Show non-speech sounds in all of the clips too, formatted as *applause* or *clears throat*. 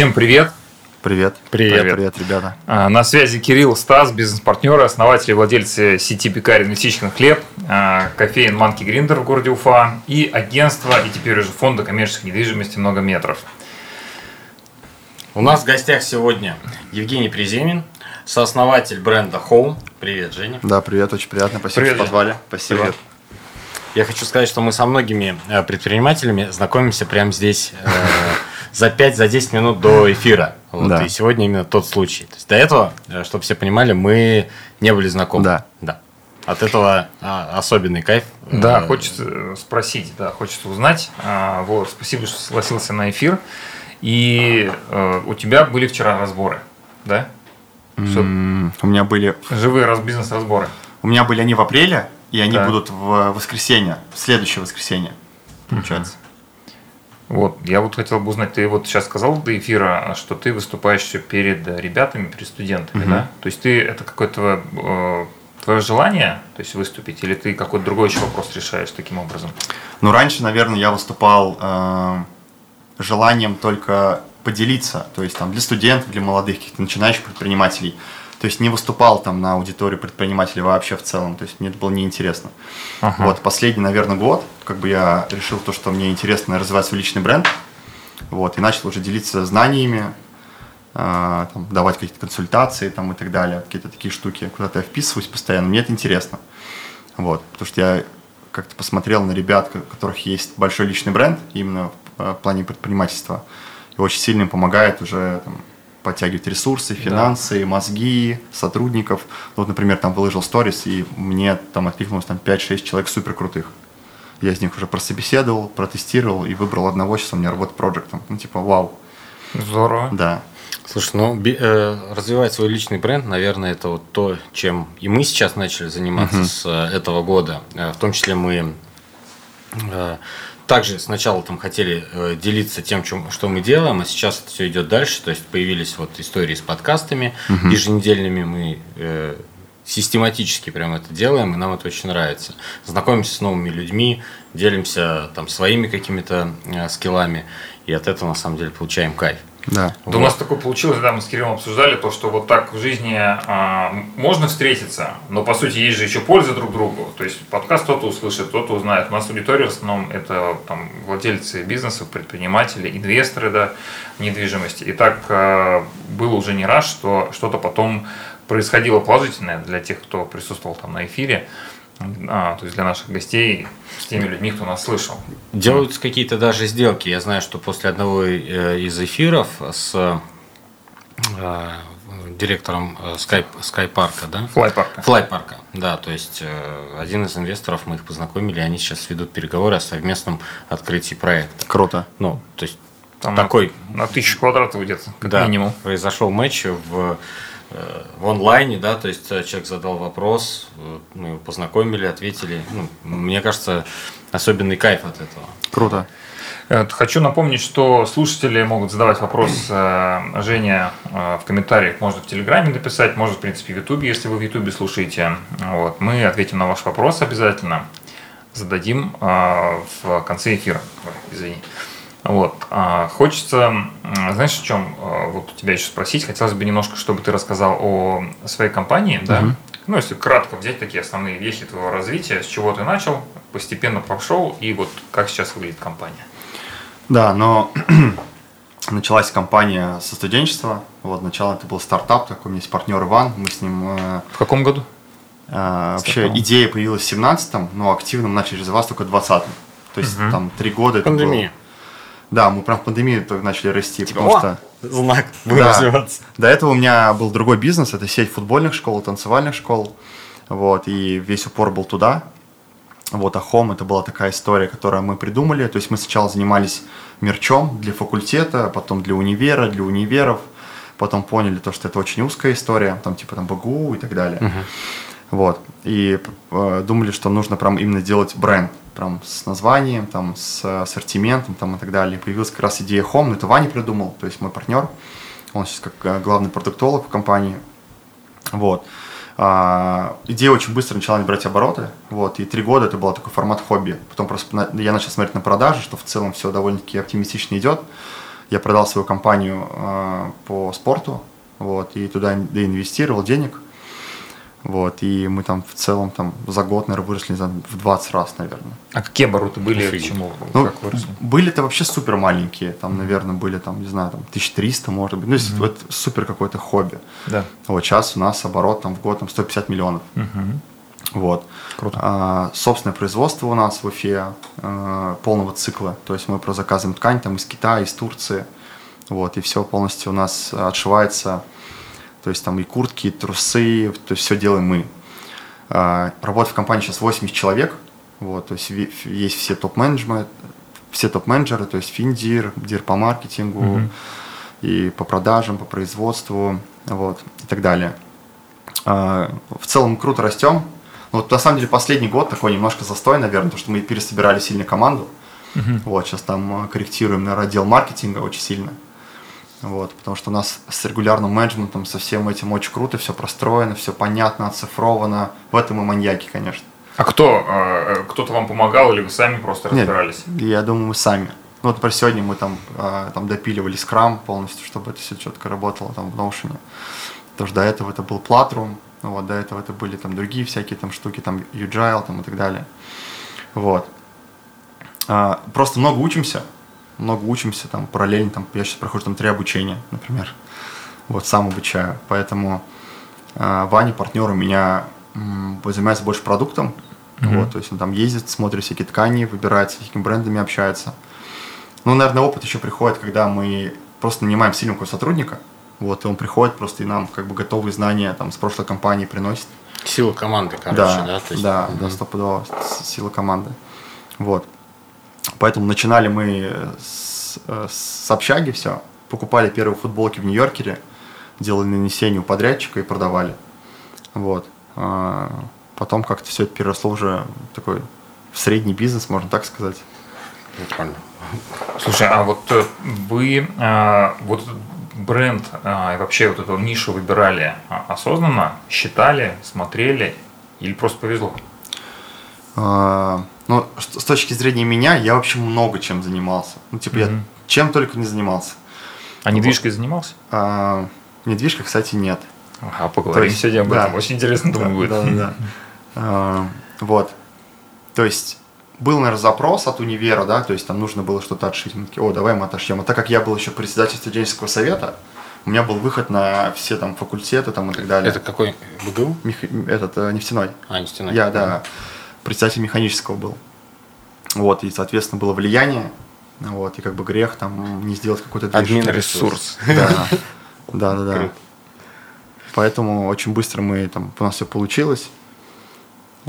Всем привет. Привет. Привет. Привет, ребята. А, На связи Кирилл Стас, бизнес-партнеры, основатели и владельцы сети пекарен «Месячный хлеб», а, кофеин «Манки Гриндер» в городе Уфа и агентство, и теперь уже фонда коммерческой недвижимости «Много метров». У нас в гостях сегодня Евгений Приземин, сооснователь бренда Home. Привет, Женя. Да, привет, очень приятно. Спасибо, Привет, что позвали. Спасибо. Привет. Я хочу сказать, что мы со многими э, предпринимателями знакомимся прямо здесь э, за 5-10 минут до эфира. Вот, Да. И сегодня именно тот случай. То есть до этого, чтобы все понимали, мы не были знакомы. Да. да. От этого а, особенный кайф. Да, Э, хочется э, спросить, да, хочется узнать. А, Вот, спасибо, что согласился на эфир. И э, у тебя были вчера разборы, да? М, У меня были, Живые раз- бизнес-разборы. у меня были они в апреле, и они Так. будут в воскресенье, в следующее воскресенье, получается. Вот, я вот хотел бы узнать, ты вот сейчас сказал до эфира, что ты выступаешь перед ребятами, перед студентами, Мгм. да? То есть ты это какое-то э, твое желание, то есть выступить, или ты какой-то другой еще вопрос решаешь таким образом? Но раньше, наверное, я выступал э, желанием только поделиться, то есть там для студентов, для молодых каких-то начинающих предпринимателей. То есть не выступал там на аудиторию предпринимателей вообще в целом, то есть мне это было неинтересно. Ага. Вот последний, наверное, год, как бы я решил то, что мне интересно развивать свой личный бренд, вот, и начал уже делиться знаниями, э, там, давать какие-то консультации там, и так далее, какие-то такие штуки, куда-то я вписываюсь постоянно, мне это интересно, вот, потому что я как-то посмотрел на ребят, у которых есть большой личный бренд, именно в, э, плане предпринимательства, и очень сильно им помогает уже там, подтягивать ресурсы, финансы, мозги, сотрудников. Вот, например, там выложил сторис, и мне там откликнулось там 5-6 человек супер крутых. Я из них уже прособеседовал, протестировал и выбрал одного, сейчас у меня работа проектом. Ну, типа, вау, Здорово. да. Слушай, ну, би- э, развивать свой личный бренд, наверное, это вот то, чем и мы сейчас начали заниматься с э, этого года. Э, в том числе мы э, также сначала там хотели э, делиться тем, чем, что мы делаем, а сейчас это все идет дальше. То есть появились вот истории с подкастами еженедельными. Мы э, систематически прям это делаем, и нам это очень нравится. Знакомимся с новыми людьми, делимся там своими какими-то э, скиллами, и от этого на самом деле получаем кайф. Да. Да у нас такое получилось, да, мы с Кириллом обсуждали то, что вот так в жизни а, можно встретиться, но по сути есть же еще польза друг другу. То есть подкаст кто-то услышит, кто-то узнает. У нас аудитория в основном это там, владельцы бизнесов, предприниматели, инвесторы да, недвижимости. И так а, было уже не раз, что что-то потом происходило положительное для тех, кто присутствовал там на эфире, а, то есть для наших гостей, с теми людьми, кто нас слышал. Делаются какие-то даже сделки. Я знаю, что после одного э, из эфиров с э, директором э, Sky, Sky парка, да? Флайпарка. Флай парка, да, то есть э, один из инвесторов, мы их познакомили, они сейчас ведут переговоры о совместном открытии проекта. Круто. Ну, то есть Там такой, на тысячу квадратов где-то, как да, минимум. произошел матч в, в онлайне, да, то есть э, человек задал вопрос, мы его познакомили, ответили. Ну, мне кажется, особенный кайф от этого. Круто. Э, Хочу напомнить, что слушатели могут задавать вопрос э, Жене в комментариях. Можно в Телеграме написать, можно, в принципе, в Ютубе, если вы в Ютубе слушаете. Вот. Мы ответим на ваш вопрос обязательно. Зададим в конце эфира. Ой, извини. Вот. А, Хочется, знаешь, о чем э, вот у тебя еще спросить? Хотелось бы немножко, чтобы ты рассказал о своей компании, да? Ну, если кратко взять такие основные вехи твоего развития, с чего ты начал, постепенно пошел, и вот как сейчас выглядит компания. Да, но *clears throat* началась компания со студенчества. Вот, начало это был стартап, такой у меня есть партнер Иван, мы с ним э, В каком году? э, вообще Стартапом. идея появилась в 17-м, но активно мы начали развиваться только в 20-м. То есть Мгм. там три года. это Пандемия. было- Да, мы прям в пандемию только начали расти, Типа, потому «О, что знак, Да. будем развиваться. до этого у меня был другой бизнес, это сеть футбольных школ, танцевальных школ, вот, и весь упор был туда. Вот, а Home это была такая история, которую мы придумали. То есть мы сначала занимались мерчом для факультета, потом для универа, для универов. Потом поняли то, что это очень узкая история, там типа там БГУ и так далее. Вот. И э, думали, что нужно прям именно делать бренд, прям с названием, там, с ассортиментом там, и так далее. Появилась как раз идея Home, но это Ваня придумал, то есть мой партнер. Он сейчас как э, главный продуктолог в компании. Вот. А, идея очень быстро начала набирать обороты, вот, и три года это был такой формат хобби. Потом просто на- я начал смотреть на продажи, что в целом все довольно-таки оптимистично идет. я продал свою компанию э, по спорту, вот, и туда доинвестировал денег, вот, и мы там в целом там за год, наверное, выросли знаю, в 20 раз, наверное. А какие обороты были, Офигеть. к чему, Ну, как выросли? были-то вообще супер маленькие, там, наверное, были там, не знаю, там 1300, может быть, ну, то есть вот супер какое-то хобби. Да. Вот сейчас у нас оборот там в год там 150 миллионов. Мгм. Вот. Круто. А, собственное производство у нас в Уфе а, полного цикла. То есть мы про заказываем ткань там из Китая, из Турции. Вот, и все полностью у нас отшивается. То есть там и куртки, и трусы, то есть все делаем мы. А, работает в компании сейчас 80 человек. Вот, то есть есть все топ-менеджеры, все топ-менеджеры, то есть финдир, дир по маркетингу, Мгм. и по продажам, по производству, вот, и так далее. А, В целом круто растем. Ну, Вот на самом деле последний год такой немножко застой, наверное, потому что мы пересобирали сильно команду. Вот, сейчас там э, корректируем, наверное, отдел маркетинга очень сильно. Вот, потому что у нас с регулярным менеджментом, со всем этим очень круто, все простроено, все понятно, оцифровано. В этом мы маньяки, конечно. А кто? э, Кто-то вам помогал или вы сами просто Нет, разбирались? я думаю, мы сами. Ну, вот, например, сегодня мы там, а, там допиливали скрам полностью, чтобы это все четко работало там в Notion. Потому что до этого это был Platroom, вот, до этого это были там другие всякие там штуки, там Ugile там и так далее. Вот. А, просто много учимся, много учимся, там параллельно, там, я сейчас прохожу там три обучения, например. Вот, сам обучаю. Поэтому а, Ваня, партнер у меня м, занимается больше продуктом. Мгм. Вот, то есть он там ездит, смотрит всякие ткани, выбирает, с какими брендами общается. Ну, наверное, опыт еще приходит, когда мы просто нанимаем сильного сотрудника, вот, и он приходит просто и нам как бы готовые знания там с прошлой компании приносит. Сила команды, короче, да, да? то есть- да, Мгм. да, стопудово, сила команды. Вот. Поэтому начинали мы с, э, с общаги все, покупали первые футболки в Нью-Йоркере, делали нанесение у подрядчика и продавали. Вот. А, Потом как-то все это переросло уже в такой в средний бизнес, можно так сказать. Прикольно. Слушай, а вот э, вы э, вот бренд э, и вообще вот эту нишу выбирали а, осознанно, считали, смотрели или просто повезло? Ну, с точки зрения меня, я вообще много чем занимался. Ну, типа, я Мгм. чем только не занимался. А недвижкой занимался? А, Недвижка, кстати, нет. Ага, поговорим есть, сегодня об да. этом. Очень интересно, думаю, будет. Да, да, да. А, Вот. То есть, был, наверное, запрос от универа, да, то есть там нужно было что-то отшить. Мы такие, о, давай мы отошьем. А так как я был еще председатель студенческого совета, у меня был выход на все там факультеты там и так далее. Это какой? БГУ? Мех- Этот, э, нефтяной. А, нефтяной. Я, да, председатель механического был. Вот, и, соответственно, было влияние. Вот, и как бы грех там не сделать какой-то. Админ ресурс. *laughs* Да, да, да, да. Поэтому очень быстро мы там, у нас все получилось.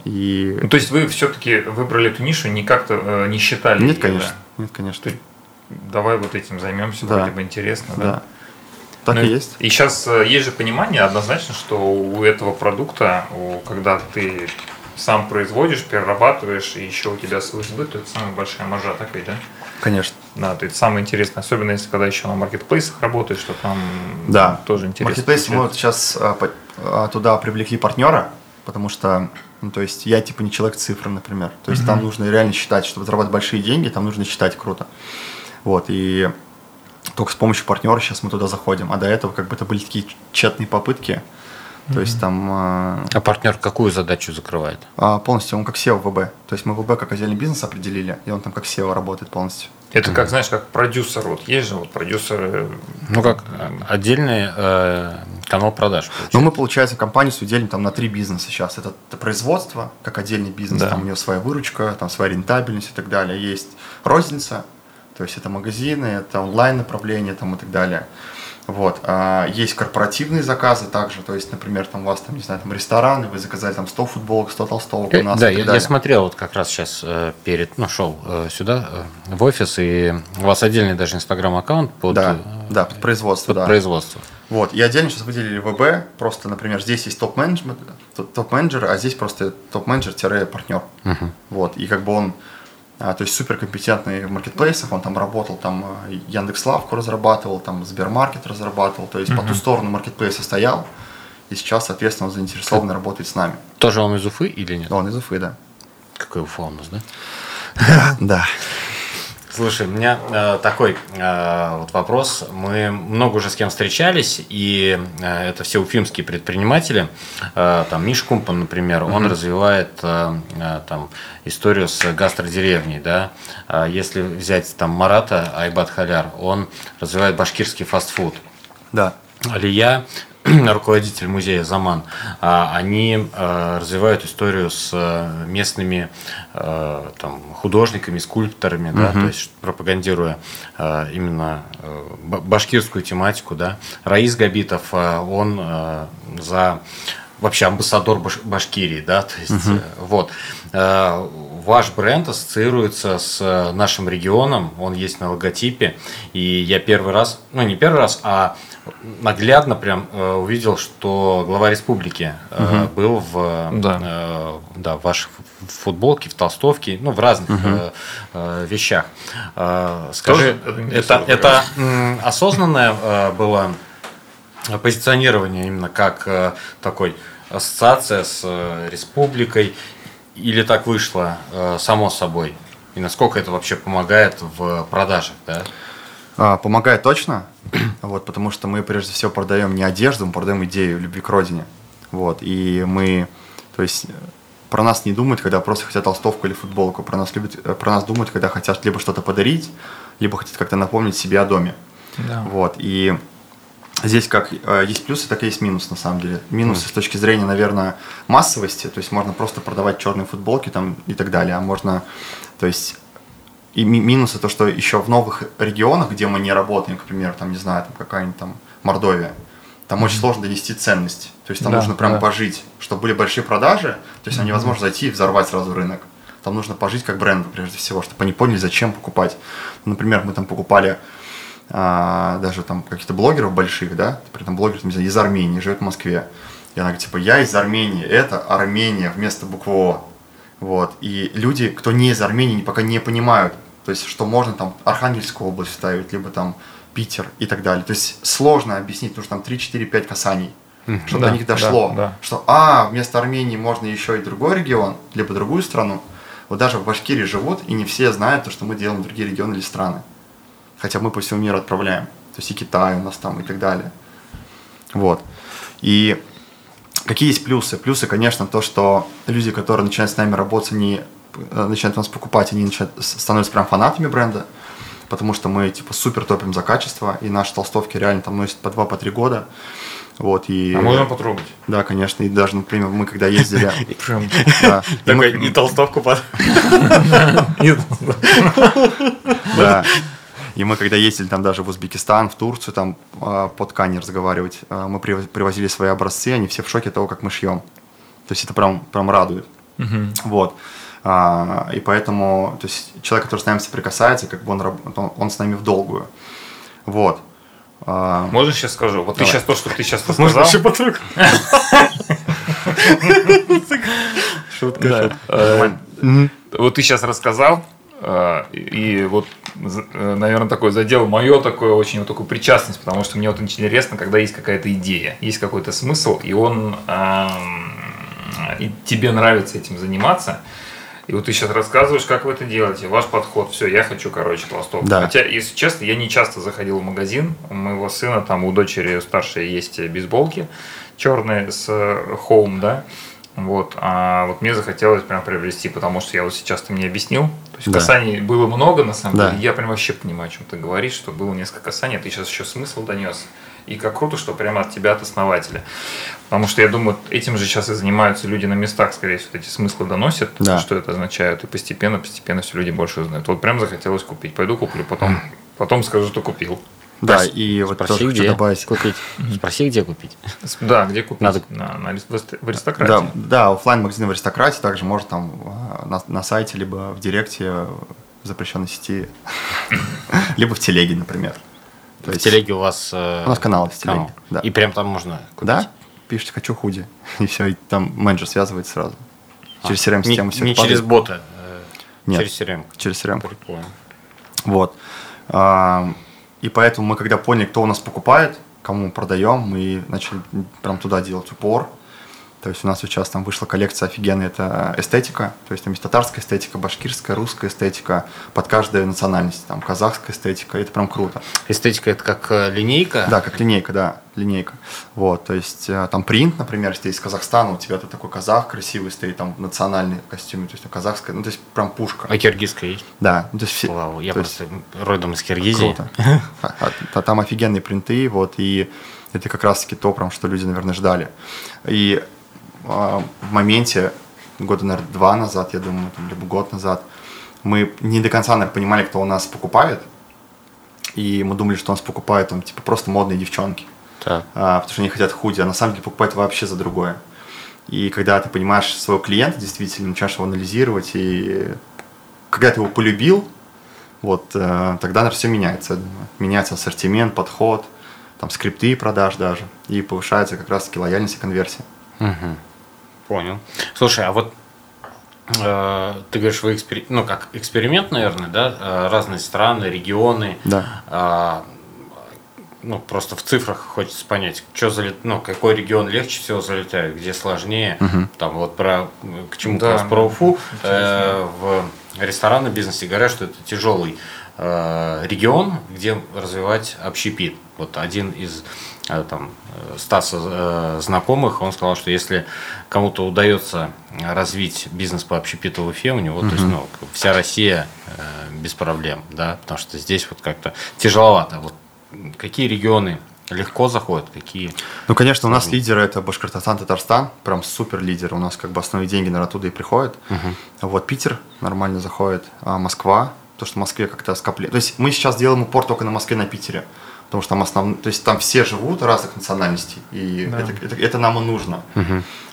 И Ну, то есть вы все-таки выбрали эту нишу, не как-то э, не считали? нет, её, конечно, нет, конечно, да? Давай вот этим займемся, Да. вроде бы интересно, да? да. Так Ну, и есть. И сейчас есть же понимание однозначно, что у этого продукта, у- когда ты сам производишь, перерабатываешь, и еще у тебя свой сбыт, то это самая большая маржа, так ведь, да? Конечно. Да, то это самое интересное, особенно если когда еще на маркетплейсах работаешь, что там Да. тоже интересно. Маркетплейс мы вот сейчас а, а, туда привлекли партнера, потому что, ну, то есть я типа не человек цифры, например. То есть там нужно реально считать, чтобы зарабатывать большие деньги, там нужно считать круто. Вот, и только с помощью партнера сейчас мы туда заходим. А до этого как бы это были такие тщетные попытки. То есть там а, А партнер какую задачу закрывает? а, полностью он как SEO ВБ. То есть мы ВБ как отдельный бизнес определили, и он там как SEO работает полностью. Это как, знаешь, как продюсер. Вот есть же вот продюсеры. Ну, как отдельный э, канал продаж. Получается. мы, получается, компанию свою делим там на три бизнеса сейчас. Это, это производство, как отдельный бизнес, Да. там у него своя выручка, там своя рентабельность и так далее. Есть розница, то есть это магазины, это онлайн направление там и так далее. Вот. А есть корпоративные заказы также, то есть, например, там у вас там, не знаю, там рестораны, вы заказали там 100 футболок, 100 толстовок у Э, нас да, и я, я смотрел вот как раз сейчас э, перед, ну, шел э, сюда, в офис, и у вас отдельный даже инстаграм-аккаунт под, Да, да, под производство, под да. производство. Вот, и отдельно сейчас выделили ВБ, просто, например, здесь есть топ-менеджмент, топ-менеджер, а здесь просто топ-менеджер-партнер. Мгм. Вот, и как бы он, то есть суперкомпетентный в маркетплейсах, он там работал, там э, Яндекс.Лавку разрабатывал, там Сбермаркет разрабатывал, то есть по ту сторону маркетплейса стоял, и сейчас, соответственно, он заинтересован работать с нами. Тоже он из Уфы или нет? Он из Уфы, да. Какой Уфа у нас, да? *laughs* Да. Слушай, у меня э, такой э, вот вопрос. Мы много уже с кем встречались, и э, это все уфимские предприниматели. Э, там Миш Кумпан, например, он развивает э, э, там историю с гастродеревней, да. А если взять там Марата Айбат Халяр, он развивает башкирский фастфуд. Да. Алия *clears throat* руководитель музея Заман, а, они а, развивают историю с а, местными там, художниками, скульпторами, да, то есть пропагандируя именно башкирскую тематику. Да. Раис Габитов, он за вообще амбассадор Баш Башкирии, да, то есть угу. вот ваш бренд ассоциируется с нашим регионом, он есть на логотипе, и я первый раз, ну не первый раз, а наглядно прям э, увидел, что глава республики э, угу. был в, да. Э, да, в вашей футболке, в толстовке, ну, в разных угу. э, э, вещах. Э, скажи, Тоже это, это, это осознанное э, было позиционирование именно как э, такой ассоциация с э, республикой, или так вышло э, само собой? И насколько это вообще помогает в продажах, да? А, помогает точно, *clears throat* вот, потому что мы прежде всего продаем не одежду, мы продаем идею любви к родине. Вот, и мы, то есть, про нас не думают, когда просто хотят толстовку или футболку. Про нас, любят, э, про нас думают, когда хотят либо что-то подарить, либо хотят как-то напомнить себе о доме. Да. Вот, и здесь как э, есть плюсы, так и есть минус на самом деле. Минусы mm. с точки зрения, наверное, массовости, то есть можно просто продавать черные футболки там и так далее, а можно, то есть и минусы то, что еще в новых регионах, где мы не работаем, к примеру, там, не знаю, там какая-нибудь там Мордовия, там очень сложно донести ценность. То есть там да, нужно прям да. пожить, чтобы были большие продажи, то есть mm-hmm. невозможно зайти и взорвать сразу рынок. Там нужно пожить как бренду, прежде всего, чтобы они поняли, зачем покупать. Например, мы там покупали а, даже там каких-то блогеров больших, да, при этом блогер, там, из Армении, живет в Москве. И она говорит, типа, я из Армении, это Армения вместо буквы О. Вот. И люди, кто не из Армении, пока не понимают, то есть, что можно там Архангельскую область ставить, либо там Питер и так далее. То есть, сложно объяснить, потому что там 3, 4, 5 касаний. Чтобы да, до них дошло, да, да. что, а, вместо Армении можно еще и другой регион, либо другую страну. Вот даже в Башкирии живут, и не все знают то, что мы делаем в другие регионы или страны. Хотя мы по всему миру отправляем. То есть и Китай у нас там и так далее. Вот. И Какие есть плюсы? Плюсы, конечно, то, что люди, которые начинают с нами работать, они э, начинают нас покупать, они начинают, становятся прям фанатами бренда, потому что мы типа супер топим за качество, и наши толстовки реально там носят по два, по три года. Вот, и... А можно потрогать? Да, конечно. И даже, например, мы когда ездили... *laughs* И толстовку под... *laughs* *laughs* Да. И мы, когда ездили там даже в Узбекистан, в Турцию, там а, по ткани разговаривать, а, мы привозили свои образцы, они все в шоке того, как мы шьем. То есть это прям, прям радует. Угу. Вот. А, и поэтому, то есть человек, который с нами соприкасается, как бы он, он, он с нами в долгую. Вот. Можно сейчас скажу? Вот Давай. ты сейчас то, что ты сейчас рассказал. Можно еще потрогать? Шутка. Э, вот ты сейчас рассказал, а, и вот, э, наверное, такой задел мое такое очень вот такую причастность, потому что мне вот интересно, когда есть какая-то идея, есть какой-то смысл, и он и тебе нравится этим заниматься. И вот ты сейчас рассказываешь, как вы это делаете, ваш подход, все, я хочу, короче, толстовку. Да. Хотя, если честно, я не часто заходил в магазин, у моего сына, там у дочери старшей есть бейсболки черные с э, Home, да, вот, а вот мне захотелось прям приобрести, потому что я вот сейчас ты мне объяснил. То есть да. касаний было много, на самом да. деле. Я прям вообще понимаю, о чем ты говоришь, что было несколько касаний, а ты сейчас еще смысл донес. И как круто, что прямо от тебя, от основателя. Потому что я думаю, этим же сейчас и занимаются люди на местах, скорее всего, эти смыслы доносят, да. что это означает. И постепенно, постепенно все люди больше узнают. Вот прям захотелось купить. Пойду куплю, потом, потом скажу, что купил. Да, и вот спроси, тоже где хочу добавить. Купить. Спроси, где купить. Да, где купить. Надо... На, на, в аристократии. Да, да офлайн магазин в аристократии также может там а, на, на сайте, либо в директе в запрещенной сети, *laughs* либо в телеге, например. в телеге у вас... Э, у нас канал в телеге. Да. И прям там можно купить? Да, пишите «хочу худи», *laughs* и все, и там менеджер связывает сразу. А, через CRM-систему все Не через бота, э, Нет, через CRM. Через CRM. Прикольно. Вот. И поэтому мы, когда поняли, кто у нас покупает, кому мы продаем, мы начали прям туда делать упор. То есть у нас сейчас там вышла коллекция офигенная, это эстетика, то есть там есть татарская эстетика, башкирская, русская эстетика, под каждую национальность, там казахская эстетика, это прям круто. Эстетика это как э, линейка? Да, как линейка, да, линейка. Вот, то есть э, там принт, например, если из Казахстана, у тебя тут такой казах красивый стоит, там национальный костюм, то есть казахская, ну то есть прям пушка. А киргизская есть? Да, ну то есть все. Вау, я то просто родом из Киргизии. Круто. А, а, там офигенные принты, вот, и это как раз-таки то, прям, что люди, наверное, ждали. И в моменте, года, наверное, два назад, я думаю, там, либо год назад, мы не до конца, наверное, понимали, кто у нас покупает. И мы думали, что у нас покупают там, типа, просто модные девчонки. Так. А, потому что они хотят худи, а на самом деле покупают вообще за другое. И когда ты понимаешь своего клиента, действительно, начинаешь его анализировать, и когда ты его полюбил, вот, э, тогда, наверное, все меняется. Меняется ассортимент, подход, там, скрипты продаж даже, и повышается как раз-таки лояльность и конверсия. Угу. Понял. Слушай, а вот э, ты говоришь, вы экспери... ну как эксперимент, наверное, да, э, разные страны, регионы. Да. Э, ну, просто в цифрах хочется понять, что залет... ну, какой регион легче всего залетает, где сложнее. Угу. Там вот про к чему Да, да, про Уфу э, в ресторанном бизнесе говорят, что это тяжелый э, регион, где развивать общепит. Вот один из э, там э, Стаса э, знакомых, он сказал, что если кому-то удается развить бизнес по общепиту в Уфе, у него, то есть, ну, вся Россия э, без проблем, да, потому что здесь вот как-то тяжеловато. Вот какие регионы легко заходят, какие... Ну, конечно, у нас лидеры это Башкортостан, Татарстан, прям супер лидер. У нас как бы основные деньги, наверное, оттуда и приходят. Вот Питер нормально заходит, а Москва, то, что в Москве как-то скопление. То есть мы сейчас делаем упор только на Москве, на Питере. Потому что там основ... то есть там все живут разных национальностей, и Да. это, это, это нам и нужно.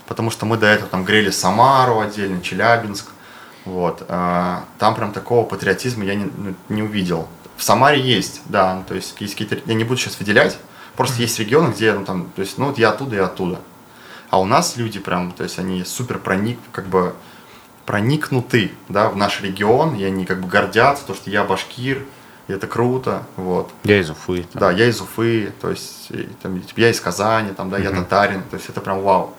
Потому что мы до этого там грели Самару отдельно, Челябинск. Вот. а, Там прям такого патриотизма я не, ну, не увидел. В Самаре есть, да, ну, то есть есть какие-то, я не буду сейчас выделять, просто есть регионы, где, ну, там, то есть, ну, вот я оттуда и оттуда. А у нас люди прям, то есть они супер проник, как бы проникнуты, да, в наш регион, и они как бы гордятся, то, что я башкир, и это круто, вот. Я из Уфы. там. Да, я из Уфы, то есть там, типа, я из Казани, там, да, я татарин, то есть это прям вау.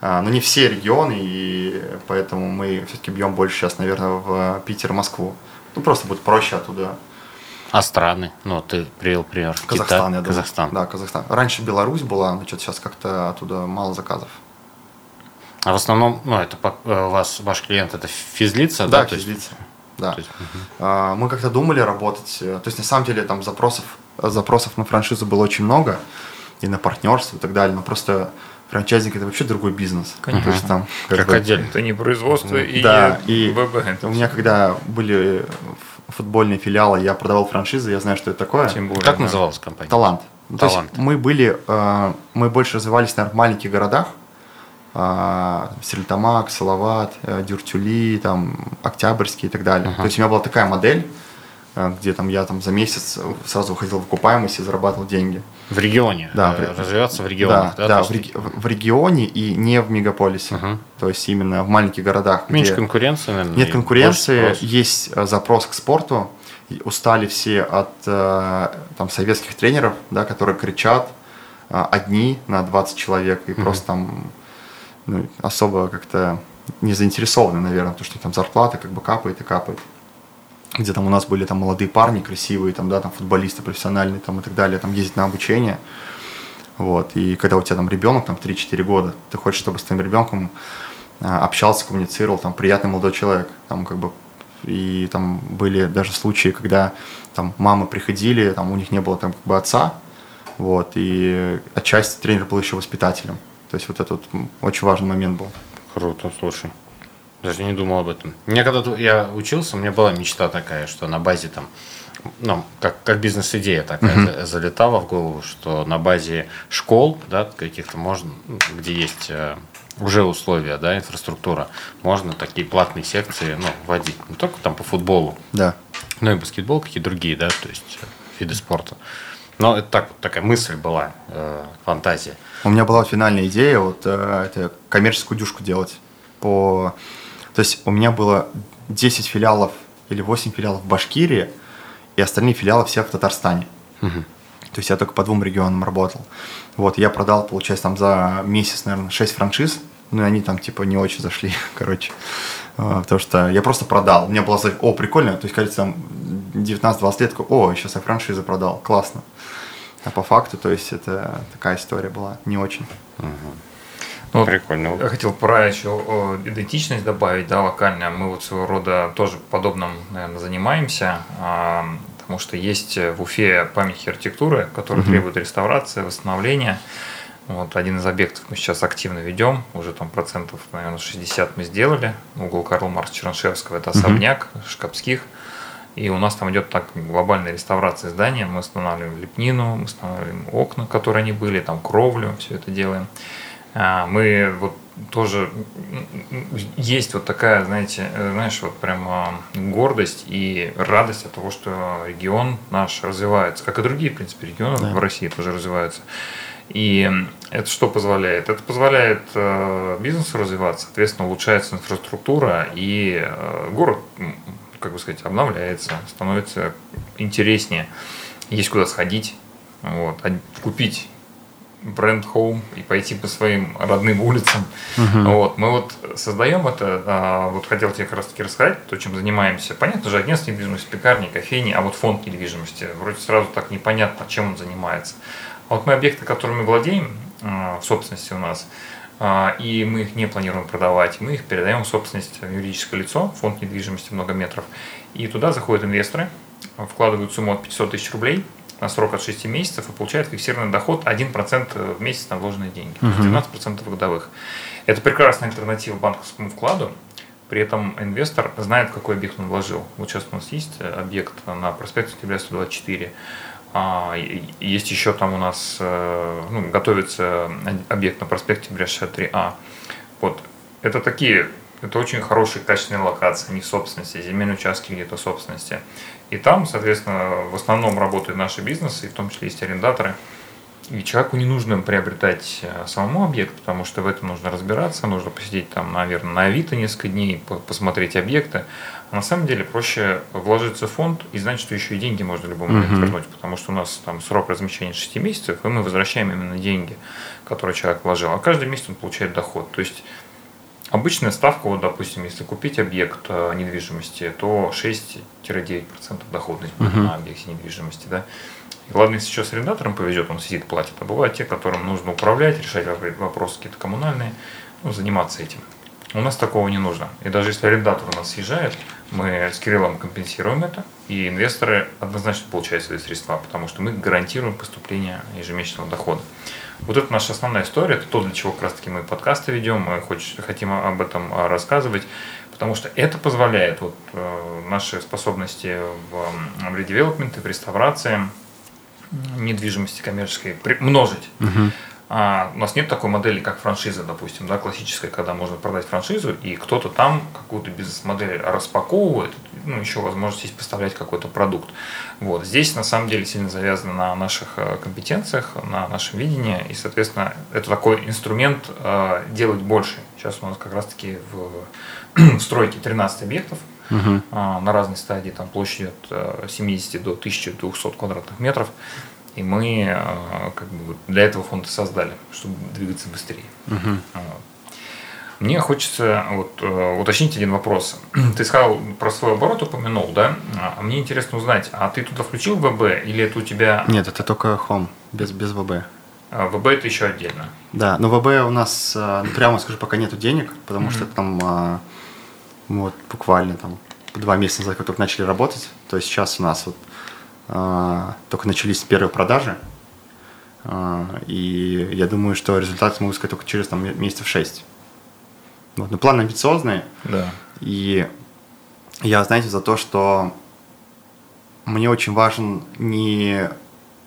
А, но не все регионы, и поэтому мы все-таки бьем больше сейчас, наверное, в Питер, Москву. Ну, просто будет проще оттуда. А страны? Ну, ты привел пример. Казахстан, Китай, я думаю. Казахстан. Да, Казахстан. Раньше Беларусь была, но что-то сейчас как-то оттуда мало заказов. А в основном, ну, это по- э, у вас ваш клиент это физлица, да? Да, то есть- физлица. Да. есть. А, Мы как-то думали работать, э, то есть на самом деле там запросов, запросов на франшизу было очень много, и на партнерство и так далее, но просто франчайзинг это вообще другой бизнес. Конечно. То есть там как Как бы- отдельно. Это не производство и Да, и ВБ. это У меня когда были ф- футбольные филиалы, я продавал франшизы, я знаю, что это такое. Тем более, Как да. называлась компания? Талант. Ну, то есть Талант. мы были, э, мы больше развивались, наверное, в маленьких городах. Э, Стерлитамак, Салават, э, Дюртюли, там, Октябрьский и так далее. То есть у меня была такая модель, э, где там я там за месяц сразу выходил в окупаемость и зарабатывал деньги. В регионе. Да, э, развиваться в регионах, да, да? да, в, реги- в- регионе и не в мегаполисе. Мгм. То есть именно в маленьких городах. Меньше конкуренции, наверное. Нет конкуренции, есть запрос к спорту. Устали все от там, советских тренеров, да, которые кричат одни на 20 человек и просто там ну, особо как-то не заинтересованы, наверное, потому что там зарплата как бы капает и капает. Где там у нас были там молодые парни красивые, там, да, там футболисты профессиональные там, и так далее, там ездить на обучение. Вот. И когда у тебя там ребенок, там 3-4 года, ты хочешь, чтобы с твоим ребенком а, общался, коммуницировал, там приятный молодой человек, там как бы и там были даже случаи, когда там мамы приходили, там у них не было там как бы отца, вот, и отчасти тренер был еще воспитателем. То есть вот этот очень важный момент был. Круто, слушай. Даже не думал об этом. Мне когда я учился, у меня была мечта такая, что на базе там, ну, как, как бизнес-идея такая за- залетала в голову, что на базе школ, да, каких-то можно, ну, где есть э, уже условия, да, инфраструктура, можно такие платные секции, ну, вводить. Не только там по футболу, Да. ну и баскетбол, какие другие, да, то есть э, виды спорта. Но это так, такая мысль была, э, фантазия. У меня была финальная идея вот э, это коммерческую дюшку делать. По... То есть у меня было 10 филиалов или 8 филиалов в Башкирии, и остальные филиалы все в Татарстане. То есть я только по двум регионам работал. Вот, я продал, получается, там за месяц, наверное, 6 франшиз ну и они там типа не очень зашли, *laughs* короче. А, потому что я просто продал. У меня было, о, прикольно, то есть, кажется, там 19-20 лет, о, сейчас я франшизу продал, классно. А по факту, то есть, это такая история была, не очень. Ну, Прикольно. Я хотел про еще идентичность добавить, да, локальная. Мы вот своего рода тоже подобным, наверное, занимаемся, а, потому что есть в Уфе памятники архитектуры, которые mm-hmm. требуют реставрации, восстановления. Вот один из объектов мы сейчас активно ведем, уже там процентов, наверное, 60 мы сделали. Угол Карла Марса Чернышевского, это особняк mm-hmm. Шкапских. И у нас там идет так глобальная реставрация здания. Мы устанавливаем лепнину, мы устанавливаем окна, которые они были, там кровлю, все это делаем. А, мы вот тоже есть вот такая, знаете, знаешь, вот прям гордость и радость от того, что регион наш развивается, как и другие, в принципе, регионы да. в России тоже развиваются. И это что позволяет? Это позволяет э, бизнесу развиваться, соответственно, улучшается инфраструктура, и э, город, как бы сказать, обновляется, становится интереснее. Есть куда сходить, вот, купить бренд Home и пойти по своим родным улицам. Uh-huh. Вот. Мы вот создаем это, а, вот хотел тебе как раз таки рассказать, то, чем занимаемся. Понятно же, агентство недвижимости, пекарни, кофейни, а вот фонд недвижимости, вроде сразу так непонятно, чем он занимается. А вот мы объекты, которыми владеем а, в собственности у нас, а, и мы их не планируем продавать, мы их передаем в собственность юридическое лицо, фонд недвижимости много метров, и туда заходят инвесторы, вкладывают сумму от 500 тысяч рублей – на срок от 6 месяцев и получает фиксированный доход 1% в месяц на вложенные деньги, uh 12% годовых. Это прекрасная альтернатива банковскому вкладу, при этом инвестор знает, в какой объект он вложил. Вот сейчас у нас есть объект на проспекте Октября 124, а, есть еще там у нас, э, ну, готовится объект на проспекте Октября 63А. Вот. Это такие, это очень хорошие, качественные локации, они в собственности, земельные участки где-то в собственности. И там, соответственно, в основном работают наши бизнесы, в том числе есть арендаторы. И человеку не нужно приобретать э, самому объект, потому что в этом нужно разбираться, нужно посидеть там, наверное, на Авито несколько дней, посмотреть объекты. А на самом деле проще вложиться в фонд и знать, что еще и деньги можно в любой момент uh-huh. вернуть, потому что у нас там срок размещения 6 месяцев, и мы возвращаем именно деньги, которые человек вложил. А каждый месяц он получает доход. То есть Обычная ставка, вот, допустим, если купить объект э, недвижимости, то 6-9% доходность будет uh-huh. на объекте недвижимости. Да? И ладно, если сейчас арендатором повезет, он сидит, платит, а бывают те, которым нужно управлять, решать вопросы какие-то коммунальные, ну, заниматься этим. У нас такого не нужно. И даже если арендатор у нас съезжает, мы с Кириллом компенсируем это, и инвесторы однозначно получают свои средства, потому что мы гарантируем поступление ежемесячного дохода. Вот это наша основная история, это то, для чего как раз таки мы подкасты ведем, мы хотим об этом а, рассказывать, потому что это позволяет вот, э, наши способности в редевелопменте, в реставрации недвижимости коммерческой множить. Угу. А, у нас нет такой модели, как франшиза, допустим, да, классическая, когда можно продать франшизу, и кто-то там какую-то бизнес-модель распаковывает, ну, еще возможность есть поставлять какой-то продукт. Вот. Здесь, на самом деле, сильно завязано на наших э, компетенциях, на нашем видении, и, соответственно, это такой инструмент э, делать больше. Сейчас у нас как раз-таки в, *clears throat* в стройке 13 объектов, угу. на разной стадии, там площадь от 70 э, до 1200 квадратных метров. И мы э, как бы для этого фонда создали, чтобы двигаться быстрее. Угу. Мне хочется вот, э, уточнить один вопрос. *clears throat* Ты сказал про свой оборот упомянул, да? А мне интересно узнать, а ты туда включил ВБ или это у тебя... Нет, это только Home, без, без ВБ. А ВБ это еще отдельно. Да, но ВБ у нас, ну, прямо скажу, пока нету денег, потому mm-hmm. что там вот буквально там два месяца назад, как только начали работать, то есть сейчас у нас вот а, только начались первые продажи. А, и я думаю, что результат могу сказать только через там, месяцев шесть. Вот, но план амбициозный. Да. И я, знаете, за то, что мне очень важен не,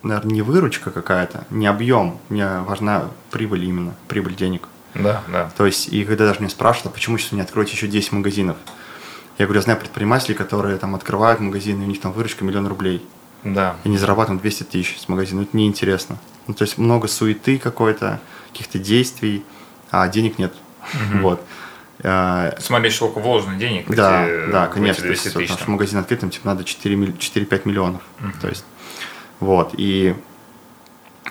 наверное, не выручка какая-то, не объем. Мне важна прибыль именно, прибыль денег. Да, да. То есть, и когда даже меня спрашивают, а почему сейчас не откроете еще 10 магазинов? Я говорю, я знаю предпринимателей, которые там открывают магазины, у них там выручка миллион рублей. Да. И не зарабатываем 200 тысяч с магазина. Это неинтересно. Ну, то есть много суеты какой-то, каких-то действий, а денег нет. Угу. Вот. А, Смотри, сколько вложено денег. Да, эти, да, конечно. 200 тысяч. Потому что магазин открытым, типа, надо 4-5 миллионов. Угу. То есть, вот. И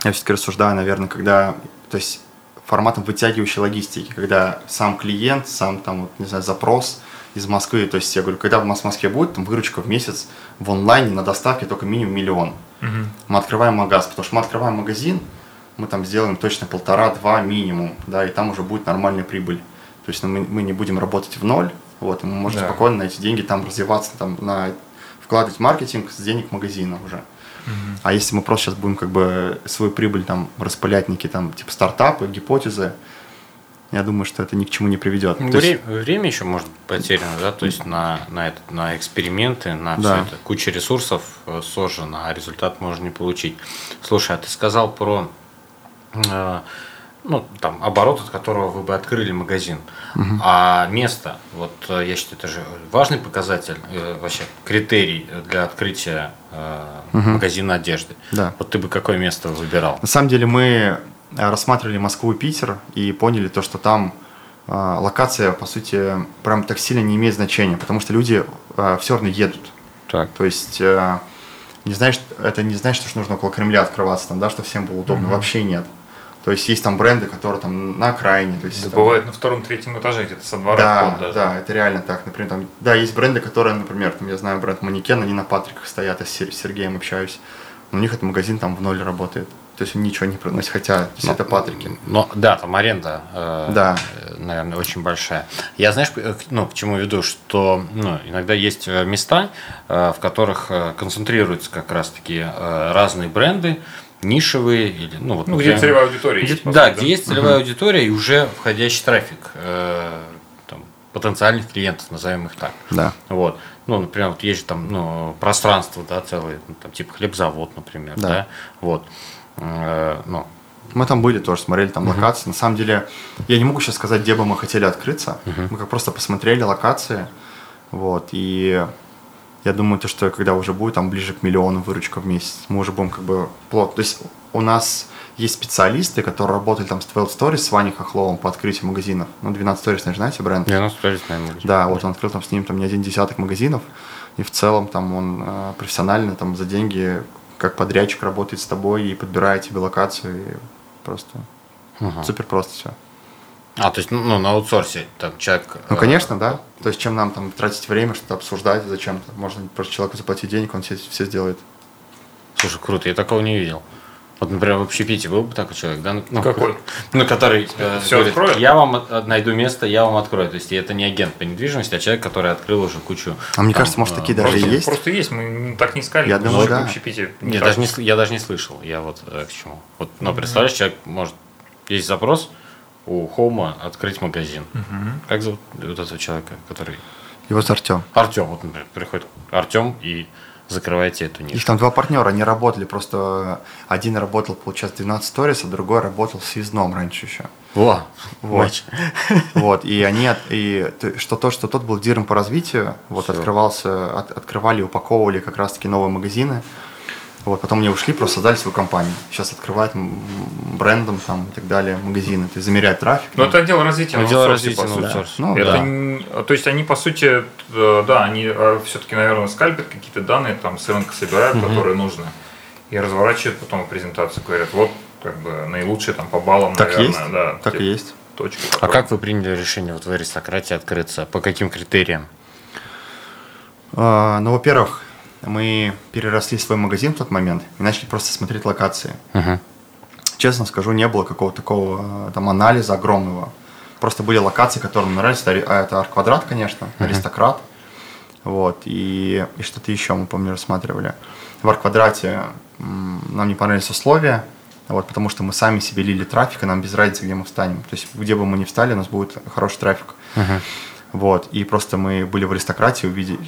я все-таки рассуждаю, наверное, когда... То есть форматом вытягивающей логистики, когда сам клиент, сам там, вот, не знаю, запрос из Москвы, то есть я говорю, когда у нас в Москве будет там выручка в месяц в онлайне на доставке только минимум миллион. Угу. Мы открываем магаз, потому что мы открываем магазин, мы там сделаем точно полтора-два минимум, да, и там уже будет нормальная прибыль. То есть ну, мы, мы не будем работать в ноль, вот, и мы можем Да. спокойно на эти деньги там развиваться, там, на, вкладывать в маркетинг с денег магазина уже. А если мы просто сейчас будем как бы свою прибыль там распылять некие там типа стартапы, гипотезы, я думаю, что это ни к чему не приведет. То есть- Вре- время еще может быть потеряно, да, то есть на, на, этот, на эксперименты, на Да. все это. Куча ресурсов э, сожжена, а результат можно не получить. Слушай, а ты сказал про э, ну, там, оборот, от которого вы бы открыли магазин. А место, вот э, я считаю, это же важный показатель, э, вообще критерий для открытия э, магазина одежды. Да. Вот ты бы какое место выбирал? На самом деле мы рассматривали Москву и Питер и поняли то, что там э, локация, по сути, прям так сильно не имеет значения, потому что люди все равно едут. Так. То есть э, не знаешь, это не значит, что нужно около Кремля открываться, там, да, что всем было удобно. Вообще нет. То есть есть там бренды, которые там на окраине. То есть, Да там- бывает на втором-третьем этаже где-то со двора да, вход даже. да, это реально так. Например, там, да, есть бренды, которые, например, там, я знаю бренд Манекен, они на Патриках стоят, я с Сер- с Сергеем общаюсь. Но у них этот магазин там в ноль работает. То есть он ничего не приносит, хотя есть это Патрики. Но да, там аренда, э, Да. э, наверное, очень большая. Я знаешь, к- ну, к чему веду, что ну, иногда есть э, места, э, в которых э, концентрируются как раз-таки э, разные бренды, нишевые или ну вот Ну, где целевая аудитория где- есть, да, где есть целевая аудитория и уже входящий трафик э, там, потенциальных клиентов, назовем их так. Да. Вот. Ну, например, вот есть же там ну, пространство, да, целое, ну, там, типа хлебзавод, например, да. Да. Вот. Э, ну, Мы там были тоже, смотрели там локации. На самом деле, я не могу сейчас сказать, где бы мы хотели открыться. Мы как просто посмотрели локации. Вот, и я думаю, то, что когда уже будет там ближе к миллиону выручка в месяц, мы уже будем как бы плотно. То есть у нас есть специалисты, которые работали там с 12 Stories, с Ваней Хохловым по открытию магазинов. Ну, 12 Stories, наверное, знаете бренд? 90 наверное, будет. Да, вот он открыл там с ним там не один десяток магазинов, и в целом там он э, профессионально там за деньги как подрядчик работает с тобой и подбирает тебе локацию, и просто Ага. супер просто все. А, то есть, ну, ну, на аутсорсе там человек... Ну, э, конечно, да. То есть, чем нам там тратить время, что-то обсуждать зачем-то. Можно просто человеку заплатить денег, он все, все сделает. Слушай, круто, я такого не видел. Вот, например, в общепите был бы такой человек, да? Ну, Какой? *laughs* Ну, который э, Всё говорит, откроет? я вам найду место, я вам открою. То есть, это не агент по недвижимости, а человек, который открыл уже кучу... А мне там, кажется, может, э, такие даже Просто, есть. просто есть, мы так не искали. Я думаю, да. в общепите. Я даже, не, я даже не слышал. Я вот э, к чему. Вот, ну, представляешь, человек может... Есть запрос у Хоума открыть магазин. Как зовут вот этого человека, который... Его с Артем. Артем, вот, например, приходит Артем и закрываете эту нишу. Их там два партнера, они работали, просто один работал, получается, 12 сторис, а другой работал с связном раньше еще. Во, Вот. *laughs* Вот, и они, и что то, что тот был диром по развитию, вот, Всё. открывался, от- открывали, упаковывали как раз-таки новые магазины, вот, потом они ушли, просто создали свою компанию. Сейчас открывают м, брендом там и так далее магазины, то есть замеряют трафик. Но это отдел развития на Отдел аутсорсе, развития по сути. аутсорсе. Ну, это да. не- то есть они, по сути, э, да, они все-таки, наверное, скальпят какие-то данные, там с рынка собирают, которые нужны, и разворачивают потом презентацию, говорят, вот как бы наилучшие там по баллам, так наверное, есть, да. так и есть. Точки. А как вы приняли решение вот в аристократии открыться? По каким критериям? А, Ну, во-первых, мы переросли свой магазин в тот момент и начали просто смотреть локации. Мгм. Честно скажу, не было какого-то такого э, там анализа огромного. Просто были локации, которые нам нравились. А, это Арт-Квадрат, конечно, Аристократ. Вот, и, и что-то еще мы, помню, рассматривали. В Арт-Квадрате нам не понравились условия, вот, потому что мы сами себе лили трафик, и нам без разницы, где мы встанем. То есть, где бы мы ни встали, у нас будет хороший трафик. Вот, и просто мы были в аристократе, увидели,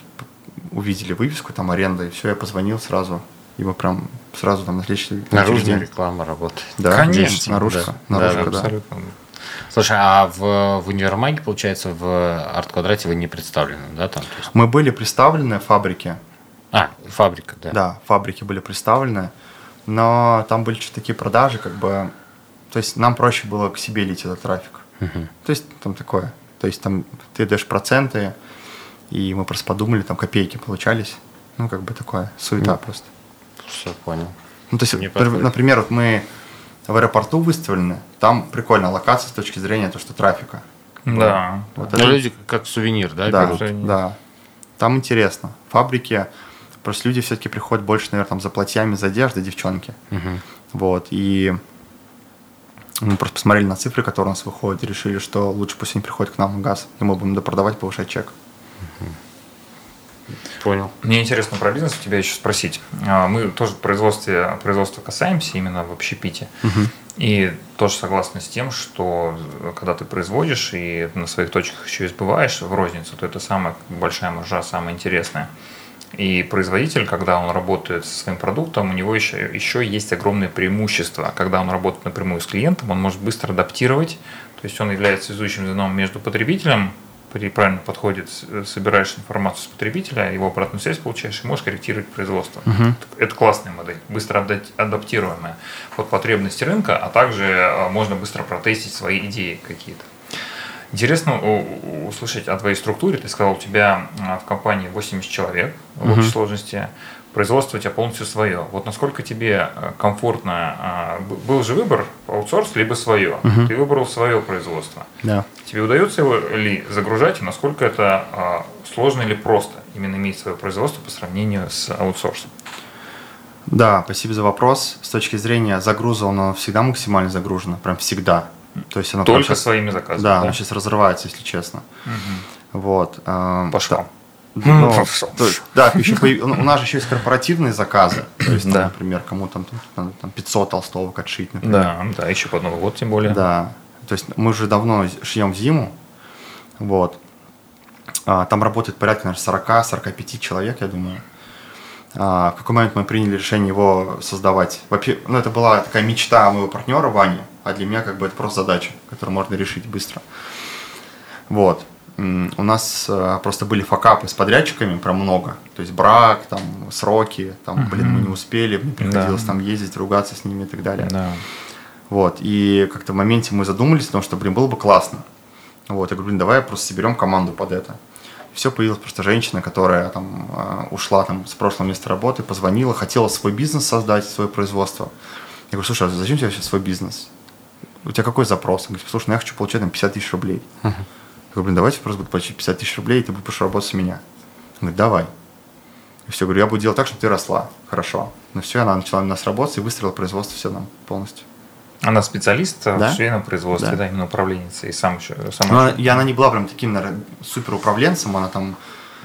увидели вывеску, там аренда, и все, я позвонил сразу, и мы прям сразу там на следующий на Наружная день. реклама работает. Да, Конечно, наружка, да. наружка, Да, да. Абсолютно. Слушай, а в, в универмаге, получается, в арт-квадрате вы не представлены, да? Там, есть- Мы были представлены в фабрике, А, фабрика, да. да, фабрики были представлены, но там были что-то такие продажи, как бы, то есть нам проще было к себе лить этот трафик. То есть там такое, то есть там ты даешь проценты, и мы просто подумали, там копейки получались, ну как бы такое, суета просто. Все, понял. Ну, то есть, Не например, вот мы в аэропорту выставлены, там прикольная локация с точки зрения то, что трафика. Да. Вот Ну, это- люди как сувенир, да, да, берут? да. Там интересно. Фабрики, просто люди все-таки приходят больше, наверное, там за платьями, за одеждой, девчонки. Мгм. Вот, и мы просто посмотрели на цифры, которые у нас выходят, и решили, что лучше пусть они приходят к нам в газ, и мы будем допродавать, повышать чек. Понял. Мне интересно про бизнес у тебя еще спросить. А, Мы тоже производстве, производства касаемся именно в общепите. И тоже согласны с тем, что э, когда ты производишь и на своих точках еще избываешь в розницу, то это самая большая маржа, самая интересная. И производитель, когда он работает со своим продуктом, у него еще, еще есть огромное преимущество. Когда он работает напрямую с клиентом, он может быстро адаптировать, то есть он является связующим звеном между потребителем, при правильном подходе с- собираешь информацию с потребителя, его обратную связь получаешь и можешь корректировать производство. Это классная модель, быстро адап- адаптируемая под потребности рынка, а также э, можно быстро протестить свои идеи какие-то. Интересно услышать о твоей структуре. Ты сказал, у тебя а, в компании 80 человек в общей сложности. Производство у тебя полностью свое. Вот насколько тебе а, комфортно, а, был же выбор аутсорс либо свое. Ты выбрал свое производство. Да. Тебе удается его ли загружать, и насколько это а, сложно или просто именно иметь свое производство по сравнению с аутсорсом? Да, спасибо за вопрос. С точки зрения загруза, оно всегда максимально загружено, прям всегда. То есть оно Только щас- своими заказами. Да, оно сейчас разрывается, если честно. Вот. эм, Пошел. Ну, *laughs* Пошел. то да, еще появ- у нас еще есть корпоративные заказы. *clears throat* То есть, там, Да. например, кому там, там 500 толстовок отшить, например. Да, да, еще под Новый год тем более. Да. То есть мы уже давно шьем в зиму. Вот. А, Там работает порядка, наверное, 40-45 человек, я думаю. А, В какой момент мы приняли решение его создавать? Во-пе- Ну, это была такая мечта моего партнера Вани, а для меня как бы это просто задача, которую можно решить быстро. Вот. У нас э, просто были факапы с подрядчиками, прям много. То есть брак, там, сроки, там, блин, мы не успели, мне приходилось Да. там ездить, ругаться с ними и так далее. Да. Вот, и как-то в моменте мы задумались о том, что, блин, было бы классно. Вот, я говорю, блин, давай просто соберем команду под это. Все появилась просто женщина, которая там э, ушла там с прошлого места работы, позвонила, хотела свой бизнес создать, свое производство. Я говорю, слушай, а зачем тебе вообще свой бизнес? У тебя какой запрос? Он говорит, слушай, ну я хочу получать там 50 тысяч рублей. Я говорю, блин, давайте просто буду платить 50 тысяч рублей, и ты будешь работать с меня. Он говорит, давай. И все, говорю, я буду делать так, чтобы ты росла. Хорошо. Ну все, она начала у нас работать и выстроила производство все нам полностью. Она специалист Да? в швейном производстве, Да. да, именно управленница. И сам еще, сама Ну, она- еще- и она не была прям таким, наверное, супер управленцем, она там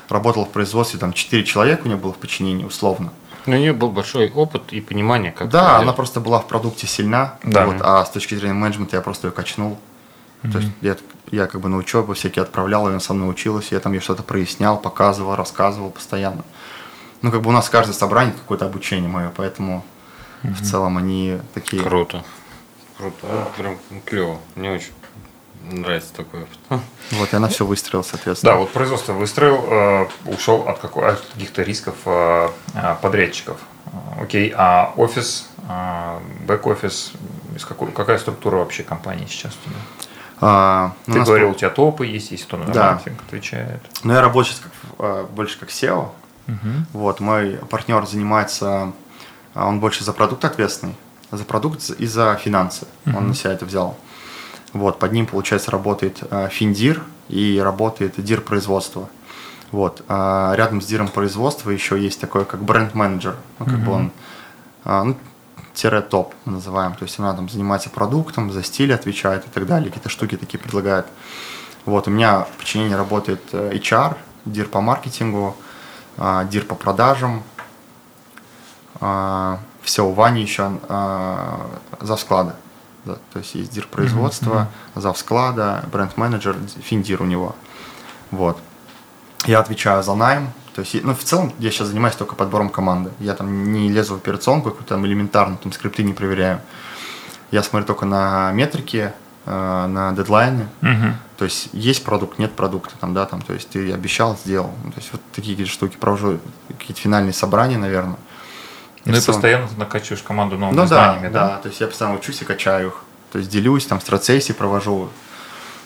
работала в производстве, там 4 человека у нее было в подчинении, условно. Но у нее был большой опыт и понимание, как да, она просто была в продукте сильна, Да. вот, а с точки зрения менеджмента я просто ее качнул. То есть я, я как бы на учебу всякие отправлял, она со мной училась, я там ей что-то прояснял, показывал, рассказывал постоянно. Ну, как бы у нас каждое собрание какое-то обучение мое, поэтому в целом они такие... Круто. Круто. Ну, Прям клево. Мне очень нравится такой опыт. *laughs* Вот, и она все выстроила, соответственно. Да, вот производство выстроил, э, ушел от, каких-то рисков э, э, подрядчиков. Окей, а офис, бэк-офис, из какой, какая структура вообще компании сейчас у тебя? А, Ты нас говорил, у тебя топы есть, есть кто на Да. маркетинг отвечает. Ну, я сейчас как, больше как SEO. Вот, мой партнер занимается, а, он больше за продукт ответственный, за продукт и за финансы. Он на себя это взял. Вот, под ним, получается, работает э, Финдир и работает Дир производства. Вот, а рядом с Диром производства еще есть такой, как бренд-менеджер. Ну, как бы он, а, ну, тире топ мы называем. То есть она там занимается продуктом, за стиль отвечает и так далее, какие-то штуки такие предлагает. Вот, у меня в подчинении работает э, HR, дир по маркетингу, дир по продажам. Все, у Вани еще зав склада. Да, то есть есть дир производства, зав склада, бренд-менеджер, финдир у него. Вот. Я отвечаю за найм. То есть, ну, в целом, я сейчас занимаюсь только подбором команды. Я там не лезу в операционку, какую-то там элементарно, там скрипты не проверяю. Я смотрю только на метрики, э, на дедлайны. То есть есть продукт, нет продукта, там, да, там, то есть ты обещал, сделал. То есть вот такие какие-то штуки провожу, какие-то финальные собрания, наверное. Ну и постоянно ты накачиваешь команду новыми ну да, знаниями, да, то есть я постоянно учусь и качаю их. То есть делюсь, там, стратсессии провожу,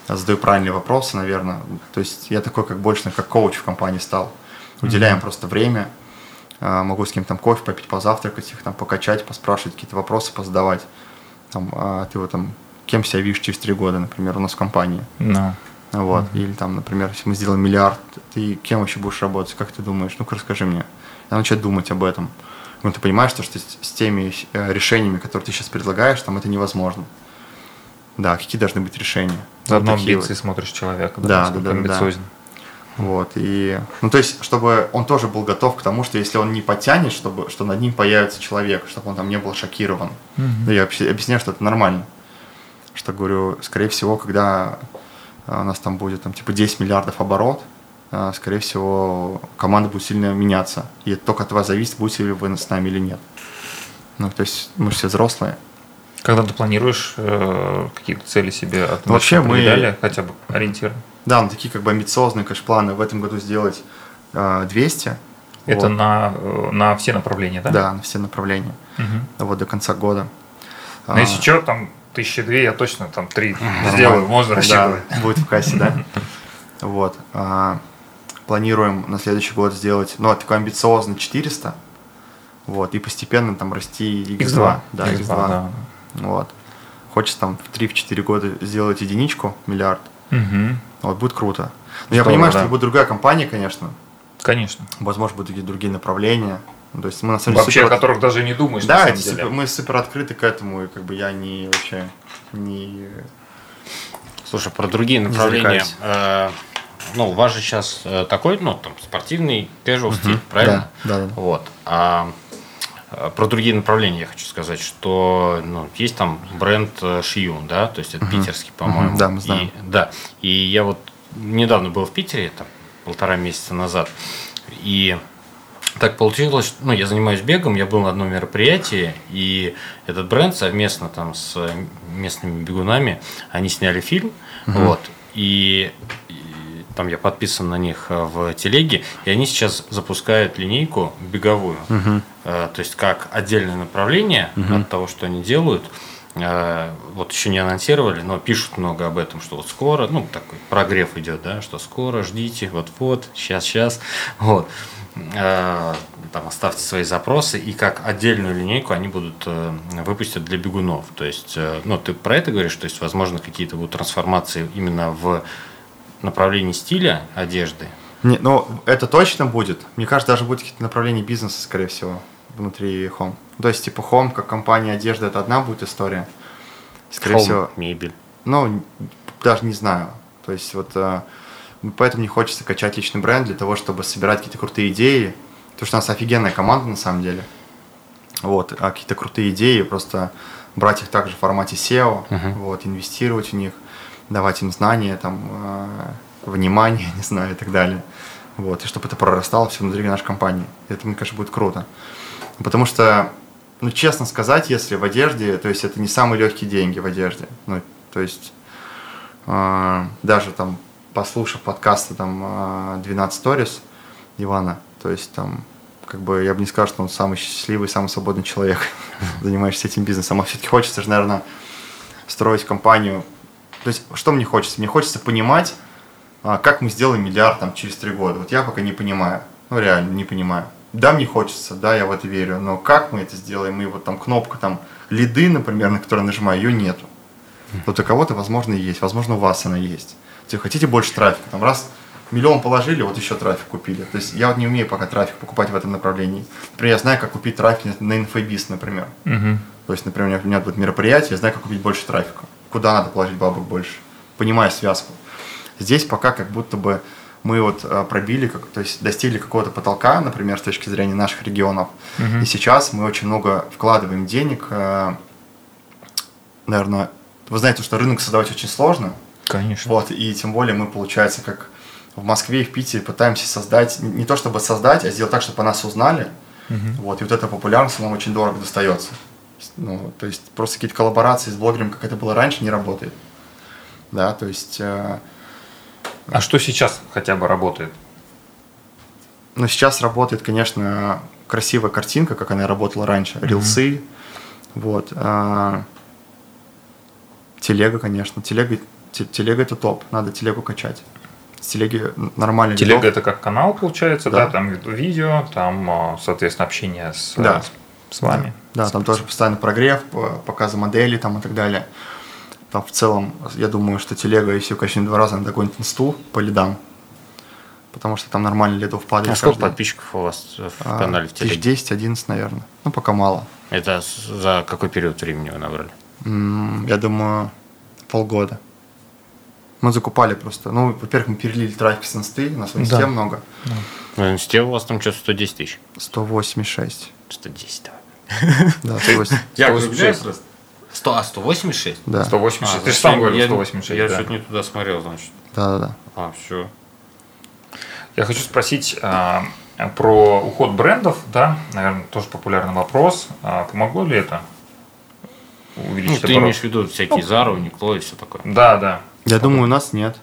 задаю правильные вопросы, наверное. То есть я такой, как больше, как коуч в компании стал. Уделяем просто время. А, Могу с кем-то там кофе попить, позавтракать, их там покачать, поспрашивать, какие-то вопросы позадавать. там, а, ты вот там, кем себя видишь через три года, например, у нас в компании. No. Вот. Или там, например, если мы сделаем миллиард, ты кем вообще будешь работать, как ты думаешь? Ну-ка расскажи мне. Я начать думать об этом. Ну, ты понимаешь, что, что с теми э, решениями, которые ты сейчас предлагаешь, там это невозможно. Да, какие должны быть решения? Заодно вот амбиции вот. смотришь человека, да, да, да, амбициозен. Да. Вот, и, ну, то есть, чтобы он тоже был готов к тому, что если он не потянет, чтобы, что над ним появится человек, чтобы он там не был шокирован. Mm-hmm. Ну, я объясняю, что это нормально. Что, говорю, скорее всего, когда у нас там будет, там, типа, 10 миллиардов оборот, скорее всего, команда будет сильно меняться. И только от вас зависит, будете ли вы с нами или нет. Ну, то есть, мы все взрослые. Когда ты планируешь э, какие-то цели себе от ну, Вообще мы далее, хотя бы ориентир? Да, ну, такие как бы амбициозные, конечно, планы в этом году сделать э, 200. Это вот. на, на все направления, да? Да, на все направления. Угу. Вот до конца года. Но а, если что, там тысячи две, я точно там три сделаю, можно рассчитывать. Да, будет в кассе, да? *laughs* Вот. Планируем на следующий год сделать, ну, такой амбициозный 400. Вот, и постепенно там расти X2. X2. Да, X2. X2. Да. Вот. Хочется там в 3-4 года сделать единичку, миллиард. Угу. Вот, будет круто. Но Здорово, я понимаю, да. что это будет другая компания, конечно. Конечно. Возможно, будут какие-то другие направления. Ну, то есть мы на самом деле вообще супер... о которых даже не думаешь. Да, это супер... мы супер открыты к этому, и как бы я не вообще не. Слушай, про другие направления. Э, ну, у вас же сейчас э, такой, ну, там, спортивный casual uh-huh. стиль, правильно? Да, да. Вот. А Э, про другие направления я хочу сказать, что ну, есть там бренд Шиюн, э, да, то есть это uh-huh. питерский, по-моему. Uh-huh. Да, мы знаем. И, да, и я вот недавно был в Питере, там, полтора месяца назад, и так получилось, ну, я занимаюсь бегом, я был на одном мероприятии, и этот бренд совместно там с местными бегунами, они сняли фильм, uh-huh. вот, и там я подписан на них э, в телеге, и они сейчас запускают линейку беговую. Угу. То есть как отдельное направление угу. от того, что они делают. Э, вот еще не анонсировали, но пишут много об этом, что вот скоро, ну такой прогрев идет, да, что скоро, ждите, вот-вот, сейчас-сейчас, вот. Там оставьте свои запросы, и как отдельную линейку они будут выпустить для бегунов. То есть, ну, ты про это говоришь, то есть, возможно, какие-то будут трансформации именно в направлений стиля одежды? Не, ну, это точно будет. Мне кажется, даже будет какие-то направления бизнеса, скорее всего, внутри Home. То есть, типа, Home как компания одежды, это одна будет история. Скорее Home, всего. мебель. Ну, даже не знаю. То есть, вот э, поэтому не хочется качать личный бренд для того, чтобы собирать какие-то крутые идеи. Потому что у нас офигенная команда, на самом деле. Вот, а какие-то крутые идеи, просто брать их также в формате SEO, uh-huh. вот, инвестировать в них давать им знания, там, э, внимание, *laughs* не знаю, и так далее. Вот, и чтобы это прорастало все внутри нашей компании. Это, мне кажется, будет круто. Потому что, ну, честно сказать, если в одежде, то есть это не самые легкие деньги в одежде. Ну, то есть э, даже там, послушав подкасты там 12 э, Stories Ивана, то есть там как бы я бы не сказал, что он самый счастливый, самый свободный человек, *laughs* занимаешься этим бизнесом. А все-таки хочется же, наверное, строить компанию то есть, что мне хочется? Мне хочется понимать, а, как мы сделаем миллиард там, через три года. Вот я пока не понимаю. Ну, реально, не понимаю. Да, мне хочется, да, я в это верю, но как мы это сделаем? И вот там кнопка там лиды, например, на которую нажимаю, ее нету. Вот у кого-то, возможно, есть, возможно, у вас она есть. Если хотите больше трафика, там раз миллион положили, вот еще трафик купили. То есть я вот не умею пока трафик покупать в этом направлении. Например, я знаю, как купить трафик на инфобиз, например. Угу. То есть, например, у меня будет мероприятие, я знаю, как купить больше трафика куда надо положить бабок больше, понимая связку. Здесь пока как будто бы мы вот э, пробили, то есть достигли какого-то потолка, например, с точки зрения наших регионов. Угу. И сейчас мы очень много вкладываем денег. Э, наверное, вы знаете, что рынок создавать очень сложно. Конечно. Вот, и тем более мы, получается, как в Москве и в Питере пытаемся создать, не то чтобы создать, а сделать так, чтобы о нас узнали. Угу. Вот, и вот эта популярность нам очень дорого достается. Ну, то есть просто какие-то коллаборации с блогером, как это было раньше, не работает. Да, то есть... Э, а что сейчас хотя бы работает? Ну, сейчас работает, конечно, красивая картинка, как она работала раньше. Mm-hmm. Рилсы. Вот. А, телега, конечно. Телега, телега это топ. Надо телегу качать. С телеги нормально. Телега это как канал, получается, да? да? Там видео, там, соответственно, общение с, да. с с вами. Да, там тоже постоянно прогрев, п- показы моделей там и так далее. Там в целом, я думаю, что телега, если ее качнуть два раза, она догонит инсту по лидам. Потому что там нормально лидов падает. А сколько каждый подписчиков у вас в А, канале в телеге? 10-11, наверное. Ну, пока мало. Это за какой период времени вы набрали? Я думаю, полгода. Мы закупали просто. Ну, во-первых, мы перелили трафик с инсты, у нас в инсте Да. много. В инсте у вас там что-то 110 тысяч. 186. 110, давай. Да, 180. *laughs* Я 186. просто. 100, а 186? Да, 186. А, Ты же сам я- говорил я- 186. Я да. что-то не туда смотрел, значит. да, да, да. А, все. Я хочу спросить а, про уход брендов, да, наверное, тоже популярный вопрос. А, помогло ли это Ну, увеличить ты оборот? имеешь в виду всякие Зару, Никло и все такое. Да, да. Я думаю, у нас нет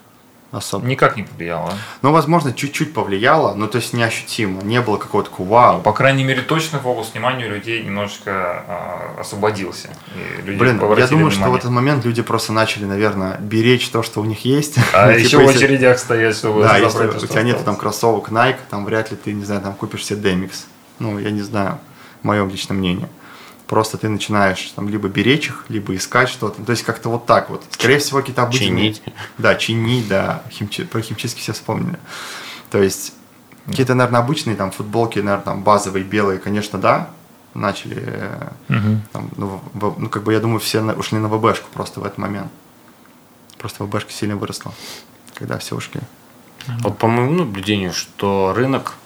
особо. Никак не повлияло. да? Ну, возможно, чуть-чуть повлияло, но то есть неощутимо. Не было какого-то такого вау. По крайней мере, точно фокус внимания у людей немножечко а, освободился. Блин, я думаю, что в внимание. этот момент люди просто начали, наверное, беречь то, что у них есть. А *laughs* Ну, еще типа, в если- очередях стоять, чтобы Да, если у тебя нет там кроссовок Nike, там вряд ли ты, не знаю, там купишь себе Demix. Ну, я не знаю, мое личное мнение. Просто ты начинаешь там либо беречь их, либо искать что-то. То есть как-то вот так вот. Скорее всего, какие-то обыденные... Чинить. Да, чинить, да. Химчи- Про химчистки все вспомнили. То есть какие-то, наверное, обычные там футболки, наверное, там базовые, белые, конечно, да, начали Мгм. там, ну, в- ну, как бы, я думаю, все на- ушли на ВБшку просто в этот момент. Просто ВБшка сильно выросла, когда все ушли. Вот по моему наблюдению, что рынок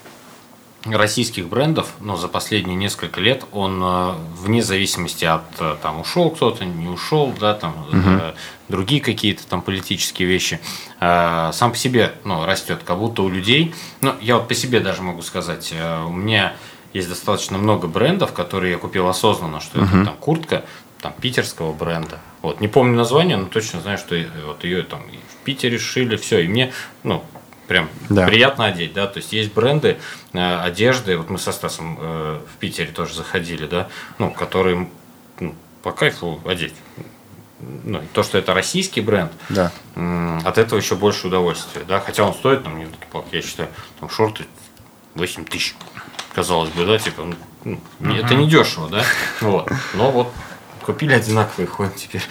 российских брендов, ну, за последние несколько лет, он э, вне зависимости от э, там ушел кто-то, не ушел, да, там э, другие какие-то там политические вещи, сам по себе, ну, растет, как будто у людей, ну, я вот по себе даже могу сказать, у меня есть достаточно много брендов, которые я купил осознанно, что это там куртка, там питерского бренда. Вот, не помню название, но точно знаю, что вот ее там в Питере шили, все, и мне, ну, прям Да. приятно одеть, да, то есть есть бренды э, одежды, вот мы со Стасом э, в Питере тоже заходили, да, ну, которые ну, по кайфу одеть. Ну, то, что это российский бренд, Да. от этого еще больше удовольствия, да, хотя он стоит, там, я считаю, там шорты 8 тысяч, казалось бы, да, типа, ну, не- это не дешево, да, вот, но вот купили одинаковые, ходят теперь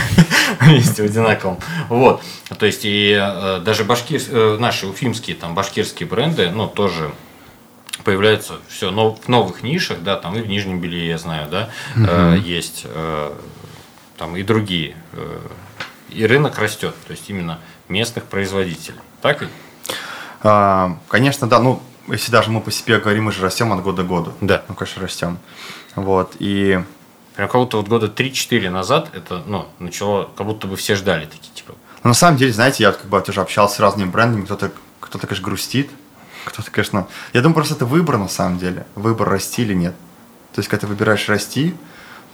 *laughs* вместе в одинаковом. Вот. То есть и э, даже башкир, э, наши уфимские, там, башкирские бренды, ну, тоже появляются все в новых нишах, да, там и в Нижнем Белье, я знаю, да, э, есть э, там и другие. э, и рынок растет, то есть именно местных производителей. Так ведь? А, конечно, да, ну, если даже мы по себе говорим, мы же растем от года к году. Да. Ну, конечно, растем. Вот, и Прям как будто вот года 3-4 назад это, ну, начало, как будто бы все ждали такие, типа, но на самом деле, знаете, я вот как бы тоже общался с разными брендами, кто-то, кто-то, конечно, грустит, кто-то, конечно... Я думаю, просто это выбор на самом деле. Выбор расти или нет. То есть, когда ты выбираешь расти,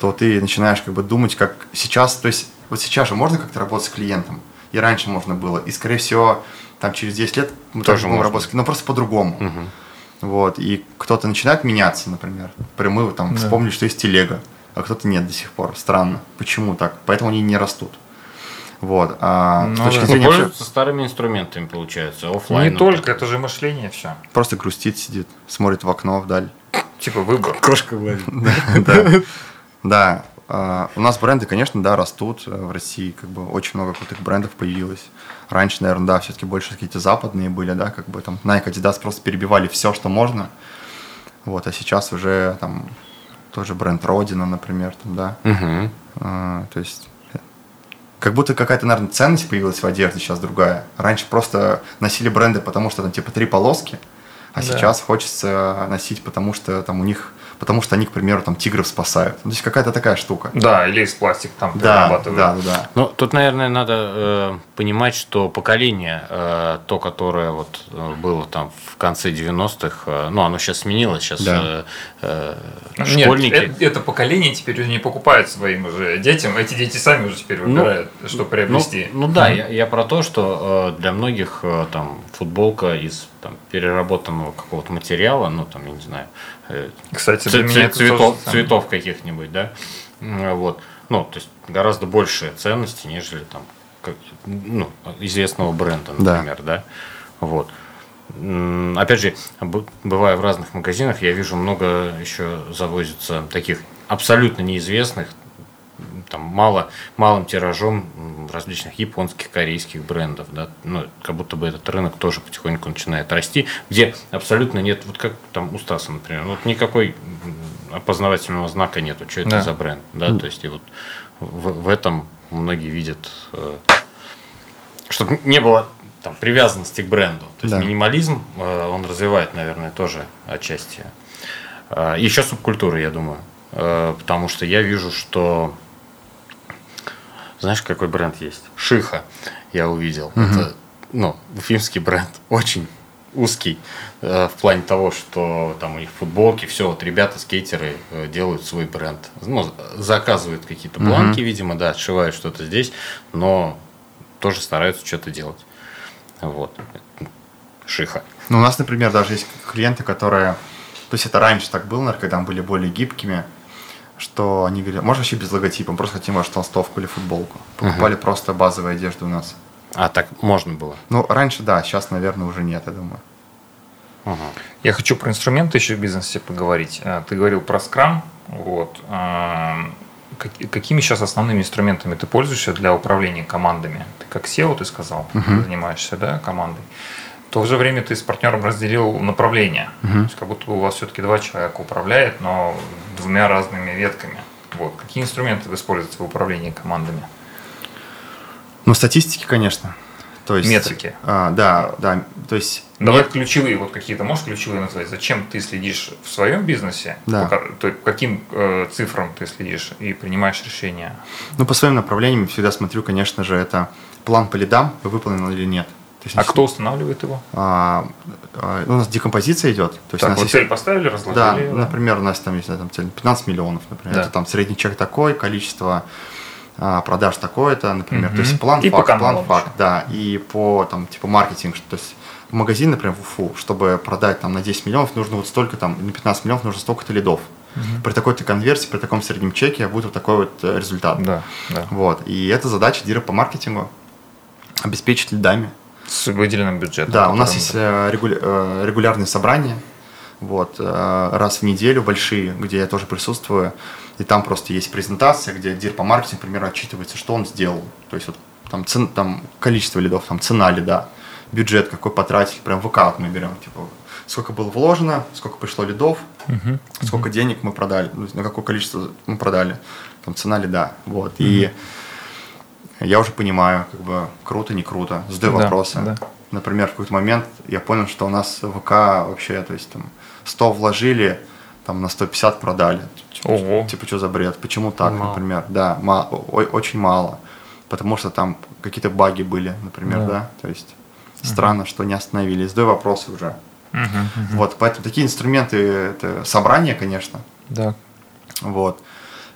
то ты начинаешь как бы думать, как сейчас... То есть, вот сейчас же можно как-то работать с клиентом. И раньше можно было. И, скорее всего, там через 10 лет мы Тоже будем работать, с клиентом, но просто по-другому. Мгм. Вот, и кто-то начинает меняться, например. Мы там Да. вспомнили, что есть телега, а кто-то нет до сих пор. Странно. Почему так? Поэтому они не растут. Вот. А Ну с точки да. зрения вообще старыми инструментами, получается, офлайн. Не только, это же мышление все. просто грустит, сидит, смотрит в окно вдаль. Типа выбор. Кошка гладит. *laughs* Да. Да. А, У нас бренды, конечно, да, растут в России, как бы очень много крутых брендов появилось. Раньше, наверное, да, все-таки больше какие-то западные были, да, как бы там Nike, Adidas просто перебивали все, что можно. Вот, а сейчас уже там тоже бренд Родина, например, там, да. Мгм. А, то есть э, как будто какая-то, наверное, ценность появилась в одежде сейчас другая. Раньше просто носили бренды, потому что там типа три полоски, а Да. сейчас хочется носить, потому что там у них, потому что они, к примеру, там тигров спасают. Ну, то есть какая-то такая штука. Да, или из пластик там Да, перерабатывают. да, да, да. Ну, тут, наверное, надо э, понимать, что поколение, э, то, которое вот э, было там в конце 90-х, э, ну, оно сейчас сменилось, сейчас Да. э, э, Нет, школьники... это, это поколение теперь уже не покупает своим уже детям. Эти дети сами уже теперь выбирают, что Ну, приобрести. ну да, я, я про то, что э, для многих э, там футболка из там, переработанного какого-то материала, ну там, я не знаю, Кстати, ц- для меня цветов, цветов каких-нибудь, да, вот, ну, то есть гораздо большие ценности, нежели там, как, ну, известного бренда, Да. например, да, вот. опять же, бывая в разных магазинах, я вижу много еще завозится таких абсолютно неизвестных, там мало, малым тиражом различных японских, корейских брендов, да, ну, как будто бы этот рынок тоже потихоньку начинает расти, где абсолютно нет, вот как там у Стаса, например, вот никакой опознавательного знака нету, что это да. за бренд, да, то есть и вот в, в этом многие видят, э, чтобы не было там, привязанности к бренду. То есть да. минимализм, э, он развивает, наверное, тоже отчасти. Э, Еще субкультуры, я думаю. Потому что я вижу, что знаешь, какой бренд есть? Шиха я увидел. Угу. Это, ну, уфимский бренд, *laughs* очень узкий э, в плане того, что там у них футболки, все, вот ребята, скейтеры э, делают свой бренд. Ну, заказывают какие-то бланки, mm видимо, да, отшивают что-то здесь, но тоже стараются что-то делать. Вот. Шиха. Ну, у нас, например, даже есть клиенты, которые... То есть это раньше так было, наверное, когда мы были более гибкими, что они говорили, можно вообще без логотипа, мы просто хотим вашу толстовку или футболку. Покупали uh просто базовую одежду у нас. А так можно было? Ну, раньше да, сейчас, наверное, уже нет, я думаю. Угу. Я хочу про инструменты еще в бизнесе поговорить. А, ты говорил про скрам. Вот. А, какими сейчас основными инструментами ты пользуешься для управления командами? Ты как SEO, ты сказал, угу. занимаешься да, командой. В то же время ты с партнером разделил направление. Угу. То есть как будто у вас все-таки два человека управляет, но двумя разными ветками. Вот. Какие инструменты вы используете в управлении командами? Ну, статистики, конечно. То есть, Метрики. А, да, да. То есть. Давай нет... ключевые, вот какие-то можешь ключевые назвать? Зачем ты следишь в своем бизнесе? Да. По, то, каким э, цифрам ты следишь и принимаешь решения? Ну, по своим направлениям всегда смотрю, конечно же, это план по лидам, выполнен или нет. Есть, а кто устанавливает его? А, а, у нас декомпозиция идет. То есть так, у нас вот есть... цель поставили, разложили? Да, да, например, у нас там есть там, цель 15 миллионов, например. Да. Это там средний чек такой, количество а, продаж такое-то, например. Угу. То есть план, и факт, план, факт, да. И по там типа маркетинг, то есть в магазин, например, в Уфу, чтобы продать там на 10 миллионов, нужно вот столько там, на 15 миллионов нужно столько-то лидов. Угу. При такой-то конверсии, при таком среднем чеке будет вот такой вот э, результат. Да, да. Вот. И это задача дира по маркетингу обеспечить лидами. С выделенным бюджетом. Да, у нас есть э, регуля- э, регулярные собрания, вот, э, раз в неделю большие, где я тоже присутствую, и там просто есть презентация, где дир по маркетингу, например, отчитывается, что он сделал, то есть вот там, цен, там количество лидов, там цена лида, бюджет какой потратили, прям в ВК мы берем, типа, сколько было вложено, сколько пришло лидов, uh-huh. сколько uh-huh. денег мы продали, ну, на какое количество мы продали, там цена лида, вот, uh-huh. и я уже понимаю, как бы круто, не круто, задаю да, вопросы. Да. Например, в какой-то момент я понял, что у нас ВК вообще, то есть там 100 вложили, там на 150 продали. Ого. Типа, что за бред? Почему так, мало. например? Да, мало, очень мало. Потому что там какие-то баги были, например, да. да? То есть угу. странно, что не остановились. Задаю вопросы уже. Угу, угу. Вот, поэтому такие инструменты, это собрание, конечно. Да. Вот.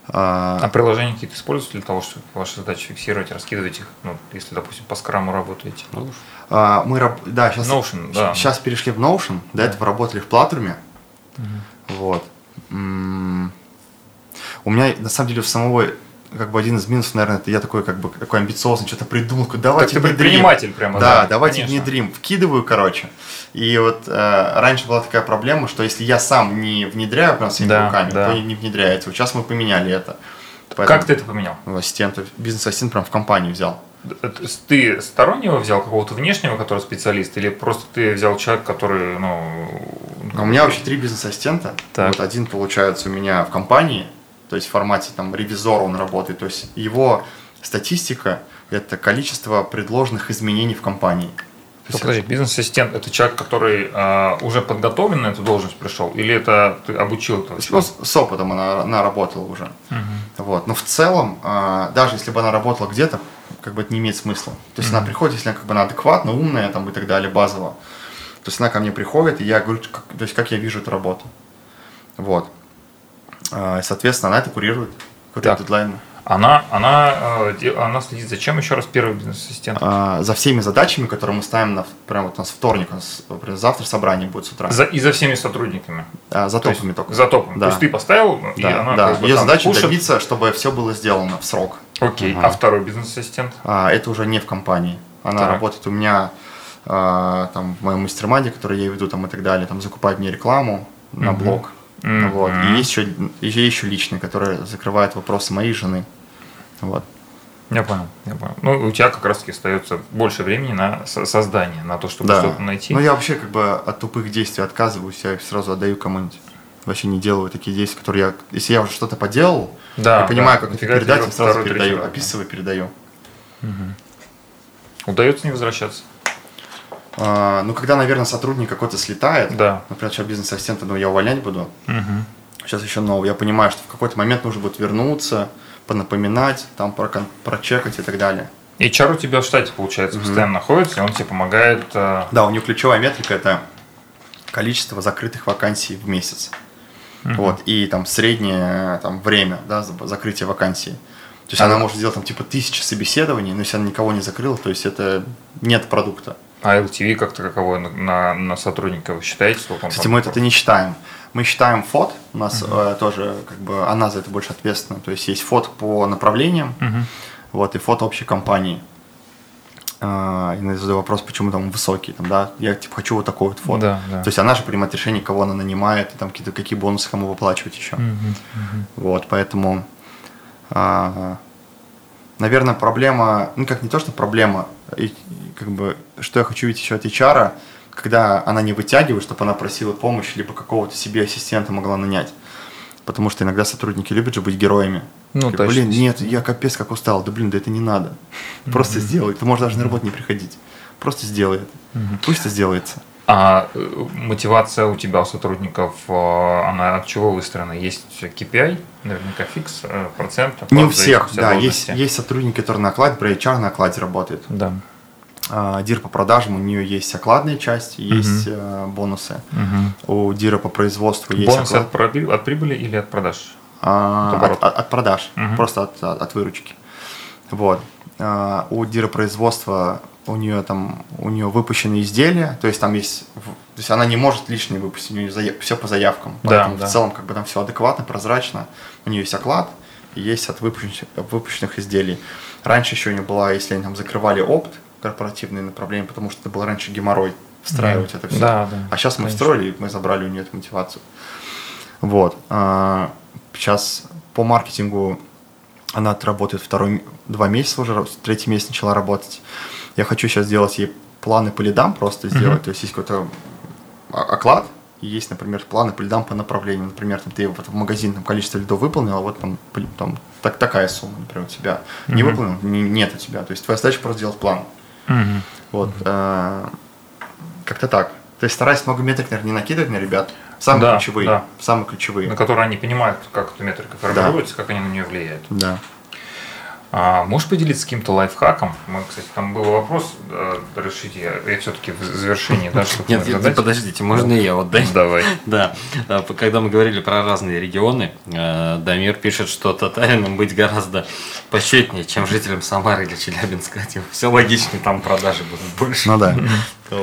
А, а приложения какие-то используете для того, чтобы ваши задачи фиксировать, раскидывать их, ну, если, допустим, по скраму работаете? Notion. А, мы, да, сейчас, Notion, да. сейчас перешли в Notion, до да. этого работали в Платруме. Угу. Вот. М-м- у меня, на самом деле, в самого как бы один из минусов, наверное, это я такой как бы такой амбициозный, что-то придумал, давайте так ты предприниматель прямо, да, да давайте конечно. внедрим, вкидываю, короче. И вот э, раньше была такая проблема, что если я сам не внедряю прям своими да, руками, да. то не внедряется. Вот сейчас мы поменяли это. Поэтому как ты это поменял? Ассистент, бизнес-ассистент прям в компанию взял. Ты стороннего взял какого-то внешнего, который специалист, или просто ты взял человека, который, ну... У меня вообще три бизнес-ассистента. Вот один, получается, у меня в компании, то есть в формате там ревизора он работает, то есть его статистика – это количество предложенных изменений в компании. То подожди, бизнес-ассистент – это человек, который э, уже подготовлен на эту должность пришел, или это ты обучил этого Ну, с опытом она, она работала уже. Угу. Вот. Но в целом, э, даже если бы она работала где-то, как бы это не имеет смысла. То есть угу. она приходит, если она как бы она адекватна, умная там, и так далее, базово. То есть она ко мне приходит, и я говорю, как, то есть как я вижу эту работу. Вот. А, соответственно, она это курирует, курирует дедлайны. Она, она, э, она следит за чем еще раз первый бизнес-ассистент? А, за всеми задачами, которые мы ставим на прямо вот у нас вторник, у нас например, завтра собрание будет с утра. За, и за всеми сотрудниками. А, за топами только. За топами. Да. То есть ты поставил, да, и она да. Как бы Ее задача пушит. добиться, чтобы все было сделано в срок. Окей. Ага. А второй бизнес-ассистент? А, это уже не в компании. Она так. работает у меня а, там, в моем мастер который я веду, там, и так далее, там, закупают мне рекламу на Мгм. блог. Мгм. Вот. И есть еще, еще, еще личный, который закрывает вопросы моей жены. Вот. Я понял, я понял. Ну, у тебя как раз-таки остается больше времени на со- создание, на то, чтобы что-то найти. Ну, я вообще как бы от тупых действий отказываюсь, я их сразу отдаю кому-нибудь. Вообще не делаю такие действия, которые я... Если я уже что-то поделал, Да, я понимаю, да. как это передать, я сразу третий передаю, раз? описываю, передаю. Удается не возвращаться? А, ну, когда, наверное, сотрудник какой-то слетает, Да. например, сейчас бизнес-ассистента, ну, я увольнять буду, Мгм. сейчас еще нового, я понимаю, что в какой-то момент нужно будет вернуться, понапоминать, там прокон- прочекать и так далее. HR у тебя в штате, получается, постоянно находится, и он тебе помогает. э, Да, у него ключевая метрика это количество закрытых вакансий в месяц. Вот, и там среднее там, время да, за- закрытия вакансии. То есть А она может сделать там типа тысячи собеседований, но если она никого не закрыла, то есть это нет продукта. А LTV как-то каково на, на, на сотрудника вы считаете, сколько Кстати, мы это не считаем. Мы считаем фот, у нас э, тоже как бы она за это больше ответственна. То есть есть фот по направлениям, Мгм. вот, и фот общей компании. И я задаю вопрос, почему там высокий, там, да, я типа хочу вот такой вот фот. Да, да. То есть она же принимает решение, кого она нанимает, и там какие-то какие бонусы кому выплачивать еще. Мгм, мгм. Вот, поэтому, а, наверное, проблема, ну как не то, что проблема, и, как бы, что я хочу видеть еще от HR, когда она не вытягивает, чтобы она просила помощь, либо какого-то себе ассистента могла нанять. Потому что иногда сотрудники любят же быть героями. Ну, Как, блин, нет, я капец как устал. Да блин, да это не надо. Просто сделай. Ты можешь даже на работу не приходить. Просто сделай это. Пусть это сделается. А э, мотивация у тебя, у сотрудников, э, она от чего выстроена? Есть KPI, наверняка фикс, э, процент? Не у всех, да. Есть, есть сотрудники, которые на окладе, про HR на окладе работают. Да. А, Дир по продажам, у нее есть окладная часть, есть э, бонусы. Мгм. У Дира по производству есть Бонусы оклад- от, проби- от прибыли или от продаж? а, от от, от- продаж, Мгм. просто от, от, от выручки. Вот. А, У Дира производства у нее там у нее выпущены изделия, то есть там есть, то есть она не может лишние выпустить, у нее все по заявкам. Да, Поэтому да. в целом как бы там все адекватно, прозрачно. У нее есть оклад и есть от выпущенных, выпущенных изделий. Раньше еще у нее была, если они там закрывали опт, корпоративные направления, потому что это был раньше геморрой встраивать Мгм. это все. Да, да, А сейчас мы конечно. встроили, мы забрали у нее эту мотивацию. Вот. А, Сейчас по маркетингу она отработает второй, два месяца уже, третий месяц начала работать. Я хочу сейчас сделать ей планы по лидам просто сделать. То есть есть какой-то оклад, и есть, например, планы по лидам по направлению. Например, там, ты вот в магазин там, количество лидов выполнил, а вот там, там так, такая сумма, например, у тебя. Не Мгм. выполнил, не- нет у тебя. То есть твоя задача просто сделать план. Мгм. Вот. э, Как-то так. То есть стараюсь много метрик, наверное, не накидывать на ребят. Самые Да, ключевые. да. Самые ключевые. На которые они понимают, как эта метрика формируется, как они на нее влияют. Да. А можешь поделиться каким-то лайфхаком? Мы, кстати, там был вопрос, э, решите, я, я все-таки в завершении, да, чтобы Нет, нет, подождите, можно я вот дать? Давай. Да, п- когда мы говорили про разные регионы, э, Дамир пишет, что татаринам быть гораздо почетнее, чем жителям Самары или Челябинска. *laughs* Все логичнее, там продажи будут больше. Ну да. *laughs*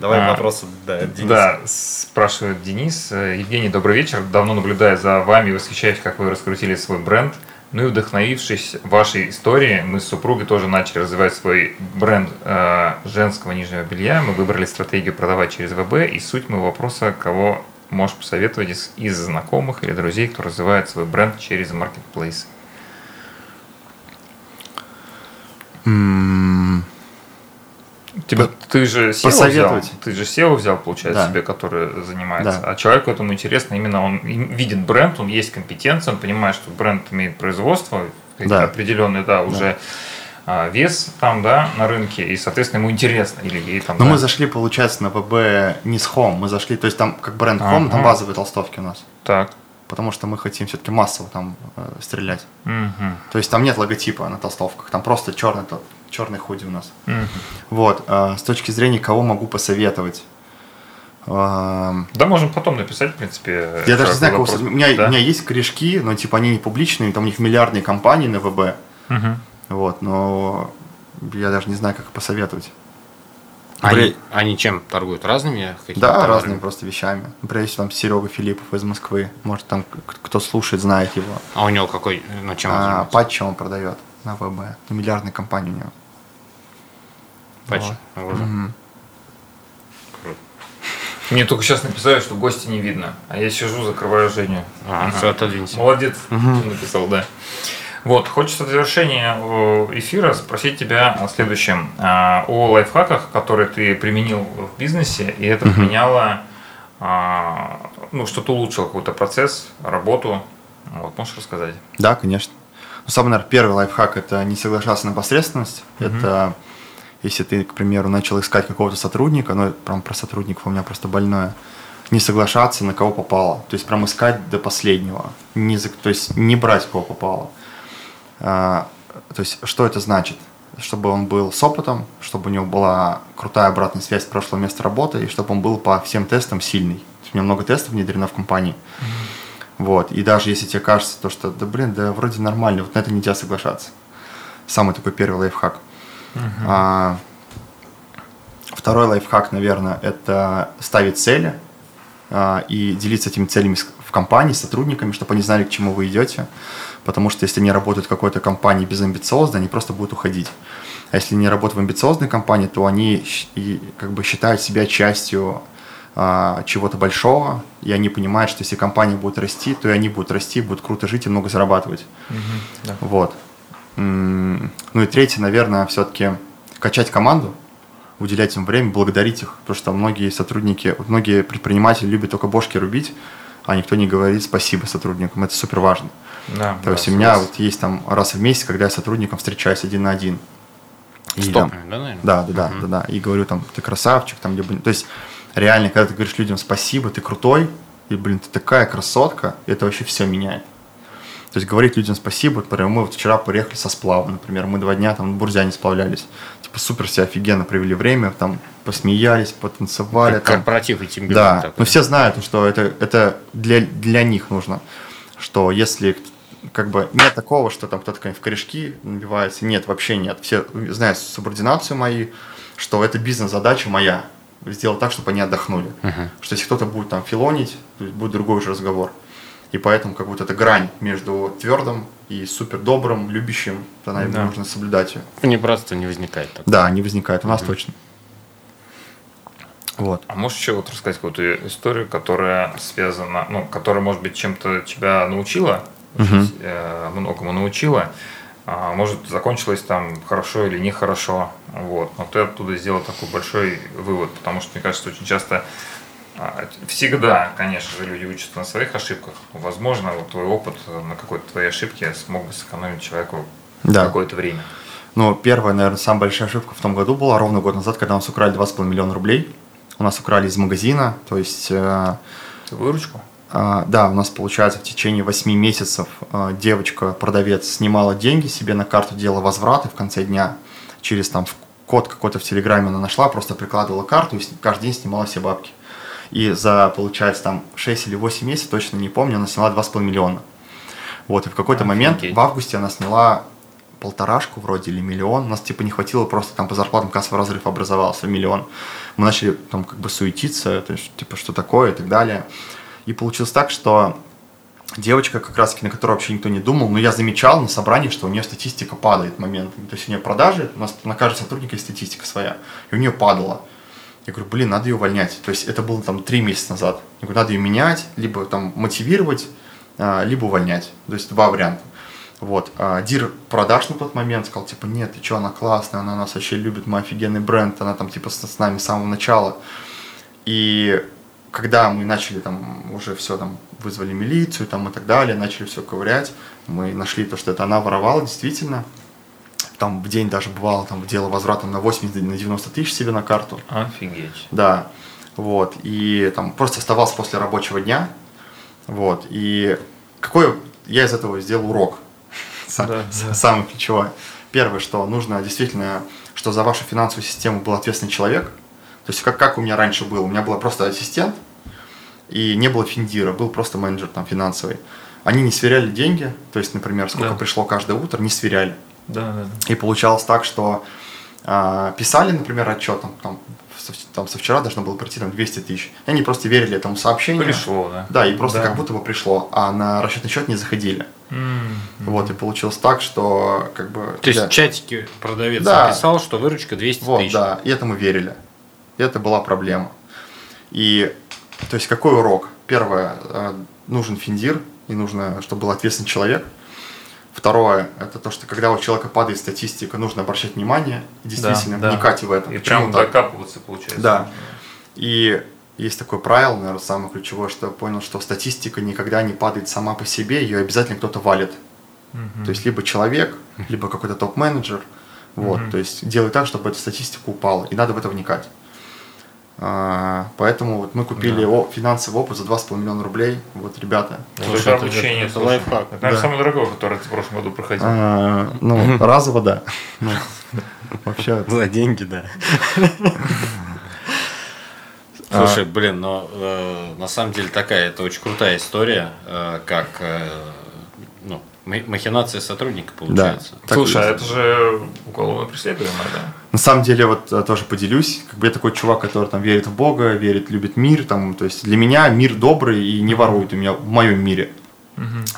Давай А, вопросы, да, Денис. Да, спрашивает Денис. Э, Евгений, добрый вечер. Давно наблюдаю за вами, восхищаюсь, как вы раскрутили свой бренд. Ну и вдохновившись вашей историей, мы с супругой тоже начали развивать свой бренд э, женского нижнего белья. Мы выбрали стратегию продавать через ВБ. И суть моего вопроса, кого можешь посоветовать из, из знакомых или друзей, кто развивает свой бренд через маркетплейс? М, Тебя, ты же SEO взял, посоветовать? ты же SEO взял, получается, Да. себе, который занимается. Да. А человеку этому интересно, именно он видит бренд, он есть компетенция, он понимает, что бренд имеет производство, Да. определенный, да, уже а, вес там, да, на рынке, и, соответственно, ему интересно, или ей там, Но да. мы зашли, получается, на ВБ не с Home. Мы зашли, то есть там как бренд Home, там Ага. базовые толстовки у нас. Так. Потому что мы хотим все-таки массово там э, стрелять. Мгм. То есть там нет логотипа на толстовках, там просто черный, тот- черный худи у нас. Мгм. Вот, э, с точки зрения, кого могу посоветовать. Эм, Да, можем потом написать, в принципе. Я даже не знаю, кого... вопрос. у, меня, Да? у меня есть корешки, но типа они не публичные, там у них миллиардные компании на ВБ. Мгм. Вот, но я даже не знаю, как их посоветовать. Они, Например, они чем торгуют? Разными какими-то да, товарами? разными просто вещами. Например, есть там Серега Филиппов из Москвы. Может, там кто слушает, знает его. А у него какой, ну чем он А, патчи он продает на ВБ. Ну, миллиардная компания у него. Мгм. Круто. Мне только сейчас написали, что гостя не видно. А я сижу, закрываю Женю. А, Ага. все, отодвинься. Молодец, написал, да. Вот, хочется в завершение э, эфира спросить тебя о следующем. А, О лайфхаках, которые ты применил в бизнесе, и это поменяло, а, ну, что-то улучшило какой-то процесс, работу. Вот, можешь рассказать? Да, конечно. Ну, самый, наверное, первый лайфхак – это не соглашаться на посредственность. Это если ты, к примеру, начал искать какого-то сотрудника, ну, прям про сотрудников у меня просто больное, не соглашаться на кого попало. То есть прям искать до последнего. Не, то есть не брать кого попало. А, то есть что это значит? Чтобы он был с опытом, чтобы у него была крутая обратная связь с прошлого места работы, и чтобы он был по всем тестам сильный. У меня много тестов внедрено в компании. Вот. И даже если тебе кажется, то, что, да блин, да вроде нормально, вот на это нельзя соглашаться. Самый такой первый лайфхак. А, второй лайфхак, наверное, это ставить цели а, и делиться этими целями в компании, с сотрудниками, чтобы они знали, к чему вы идете. Потому что если они работают в какой-то компании безамбициозно, они просто будут уходить. А если они работают в амбициозной компании, то они как бы считают себя частью а, чего-то большого, и они понимают, что если компания будет расти, то и они будут расти, будут круто жить и много зарабатывать. да. Вот. Ну и третье, наверное, все-таки качать команду, уделять им время, благодарить их, потому что многие сотрудники, многие предприниматели любят только бошки рубить, а никто не говорит спасибо сотрудникам. Это супер важно. Да, То да, есть у меня вот есть там раз в месяц, когда я с сотрудником встречаюсь один на один. И С там- да, наверное? да, да, да, да, да. И говорю там, ты красавчик, там, либо... То есть реально, когда ты говоришь людям спасибо, ты крутой, и, блин, ты такая красотка, это вообще все меняет. То есть говорить людям спасибо, например, мы вот вчера поехали со сплава, например, мы два дня там на Бурзяне сплавлялись. Типа супер все офигенно провели время, там посмеялись, потанцевали. Как там. корпоратив и тимбилдинг Да, такой. но все знают, что это, это для, для них нужно. Что если как бы нет такого, что там кто-то в корешки набивается, нет, вообще нет. Все знают субординацию мои, что это бизнес-задача моя. Сделать так, чтобы они отдохнули. Что если кто-то будет там филонить, то будет другой уже разговор. И поэтому как вот эта грань между твердым и супер добрым, любящим, она Да. нужно соблюдать ее. Понебратства не возникает. Так. Да, не возникает. У нас точно. Вот. А можешь еще вот рассказать какую-то историю, которая связана, ну, которая, может быть, чем-то тебя научила, э, многому научила, а, может, закончилась там хорошо или нехорошо, вот, но ты оттуда сделал такой большой вывод, потому что, мне кажется, очень часто, всегда, конечно же, люди учатся на своих ошибках, возможно, вот твой опыт на какой-то твоей ошибке смог бы сэкономить человеку Да. какое-то время. Ну, первая, наверное, самая большая ошибка в том году была ровно год назад, когда нас украли 2,5 миллиона рублей. У нас украли из магазина, то есть, э, Выручку? э, да, у нас, получается, в течение 8 месяцев э, девочка, продавец, снимала деньги себе на карту, делала возвраты в конце дня. Через там код какой-то в Телеграме она нашла, просто прикладывала карту и каждый день снимала все бабки. И за, получается, там 6 или 8 месяцев, точно не помню, она сняла 2,5 миллиона. Вот, и в какой-то момент в августе она сняла полторашку вроде или миллион. У нас типа не хватило, просто там по зарплатам кассовый разрыв образовался миллион. Мы начали там как бы суетиться, то есть типа что такое и так далее. И получилось так, что девочка, как раз на которую вообще никто не думал, но я замечал на собрании, что у нее статистика падает в момент. То есть у нее продажи, у нас на каждого сотрудника есть статистика своя, и у нее падала. Я говорю, блин, надо ее увольнять. То есть это было там три месяца назад. Я говорю, надо ее менять, либо там мотивировать, а, либо увольнять. То есть два варианта. Вот. А Дир продаж на тот момент сказал, типа, нет, ты что, она классная, она нас вообще любит, мы офигенный бренд, она там типа с, с нами с самого начала. И когда мы начали там уже все там вызвали милицию там и так далее, начали все ковырять, мы нашли то, что это она воровала действительно. Там в день даже бывало там дело возврата на 80 на 90 тысяч себе на карту. Офигеть. Да, вот, и там просто оставался после рабочего дня, вот, и какой я из этого сделал урок, *laughs* Да, да. самый ключевой. Первое, что нужно действительно, что за вашу финансовую систему был ответственный человек, то есть как, как у меня раньше было, у меня был просто ассистент, и не было финдира, был просто менеджер там финансовый. Они не сверяли деньги, то есть, например, сколько Да. пришло каждое утро, не сверяли. Да, да, да. И получалось так, что а, писали, например, отчет, там, там, со, там со вчера должно было прийти там 200 тысяч. И они просто верили этому сообщению. Пришло, да. Да, и просто Да. как будто бы пришло, а на расчетный счет не заходили. М. Вот, и получилось так, что как бы... То есть я- в чатике продавец Да. написал, что выручка 200 Вот, тысяч. да, и этому верили. И это была проблема. И, то есть, какой урок? Первое, э, нужен финдир, и нужно, чтобы был ответственный человек. Второе, это то, что когда у человека падает статистика, нужно обращать внимание, и действительно Да, да. вникать в это. И Почему прям так? докапываться, получается. Да. И есть такое правило, наверное, самое ключевое, что я понял, что статистика никогда не падает сама по себе, ее обязательно кто-то валит. Мгм. То есть либо человек, либо какой-то топ-менеджер. Вот, Мгм. то есть делай так, чтобы эта статистика упала, и надо в это вникать. А, поэтому вот мы купили Да. финансовый опыт за 2,5 миллиона рублей. Вот, ребята. Это- обучение, это лайфхак. Это, наверное, Да. самое дорогое, которое ты в прошлом году проходил. А, ну, разово, да. *laughs* Ну, Вообще, За деньги, да. *laughs* Слушай, блин, но э, на самом деле такая, это очень крутая история, э, как э, ну, ма- махинация сотрудника получается. Слушай, а это же уголовно преследуемое, да? На самом деле, вот э, тоже поделюсь, как бы я такой чувак, который там верит в Бога, верит, любит мир, там, то есть для меня мир добрый и не ворует у меня в моем мире.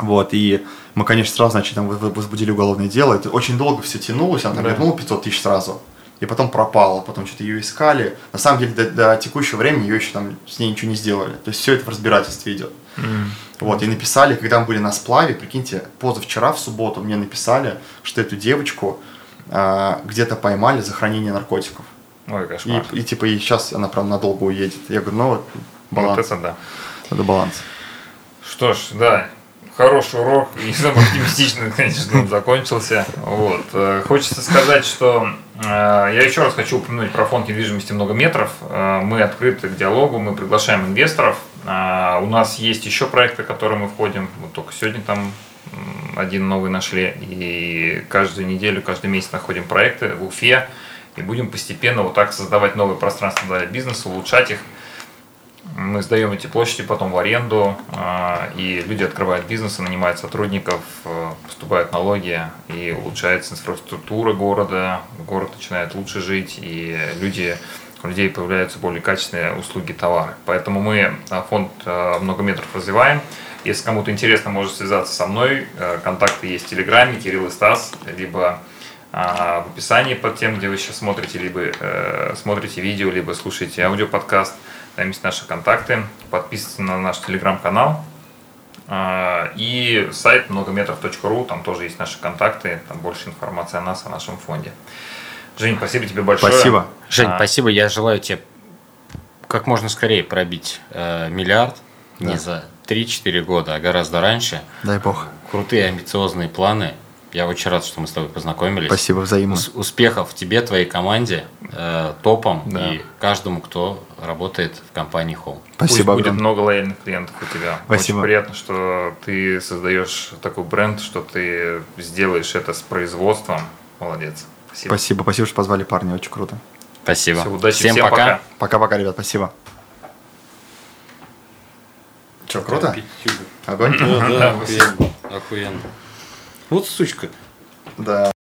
Вот, и мы, конечно, сразу, значит, там возбудили уголовное дело. Это очень долго все тянулось, она там Да. вернула 500 тысяч сразу. И потом пропала, потом что-то ее искали. На самом деле, до, до текущего времени ее еще там с ней ничего не сделали. То есть все это в разбирательстве идет. М. Вот, и написали, когда мы были на сплаве, прикиньте, позавчера в субботу мне написали, что эту девочку а, где-то поймали за хранение наркотиков. Ой, И, кошмар. и типа, и сейчас она прям надолго уедет. Я говорю, ну вот, баланс. Вот это да. Это баланс. Что ж, да, хороший урок, не *laughs* самый оптимистичный, конечно, он закончился. Вот. Э, Хочется сказать, что э, я еще раз хочу упомянуть про фонд недвижимости много метров. Э, Мы открыты к диалогу, мы приглашаем инвесторов. Э, У нас есть еще проекты, в которые мы входим. Вот только сегодня там один новый нашли. И каждую неделю, каждый месяц находим проекты в Уфе. И будем постепенно вот так создавать новые пространства для бизнеса, улучшать их. Мы сдаем эти площади потом в аренду, а, и люди открывают бизнес, нанимают сотрудников, э, поступают налоги, и улучшается инфраструктура города, город начинает лучше жить, и люди, у людей появляются более качественные услуги, товары. Поэтому мы а, фонд э, много метров развиваем. Если кому-то интересно, может связаться со мной. Э, Контакты есть в Телеграме, Кирилл и Стас, либо а, в описании под тем, где вы сейчас смотрите, либо э, смотрите видео, либо слушаете аудиоподкаст. Там есть наши контакты. Подписывайтесь на наш телеграм-канал. А, И сайт многометров.ру, там тоже есть наши контакты, там больше информации о нас, о нашем фонде. Жень, спасибо тебе большое. Спасибо. Жень, А, спасибо. Я желаю тебе как можно скорее пробить э, миллиард. Не Да. за 3-4 года, а гораздо раньше. Дай бог. Крутые амбициозные планы. Я очень рад, что мы с тобой познакомились. Спасибо взаимно. Ус- успехов тебе, твоей команде, э, топам Да. и каждому, кто работает в компании Home. Пусть Спасибо будет огромное. много лояльных клиентов у тебя. Спасибо. Очень приятно, что ты создаешь такой бренд, что ты сделаешь это с производством. Молодец. Спасибо. Спасибо, спасибо, что позвали парни, очень круто. Спасибо. Всё, удачи, всем, всем пока. пока. Пока-пока, ребят, спасибо. Че, круто? Огонь? Да, Да. Охуенно. Вот сучка. Да.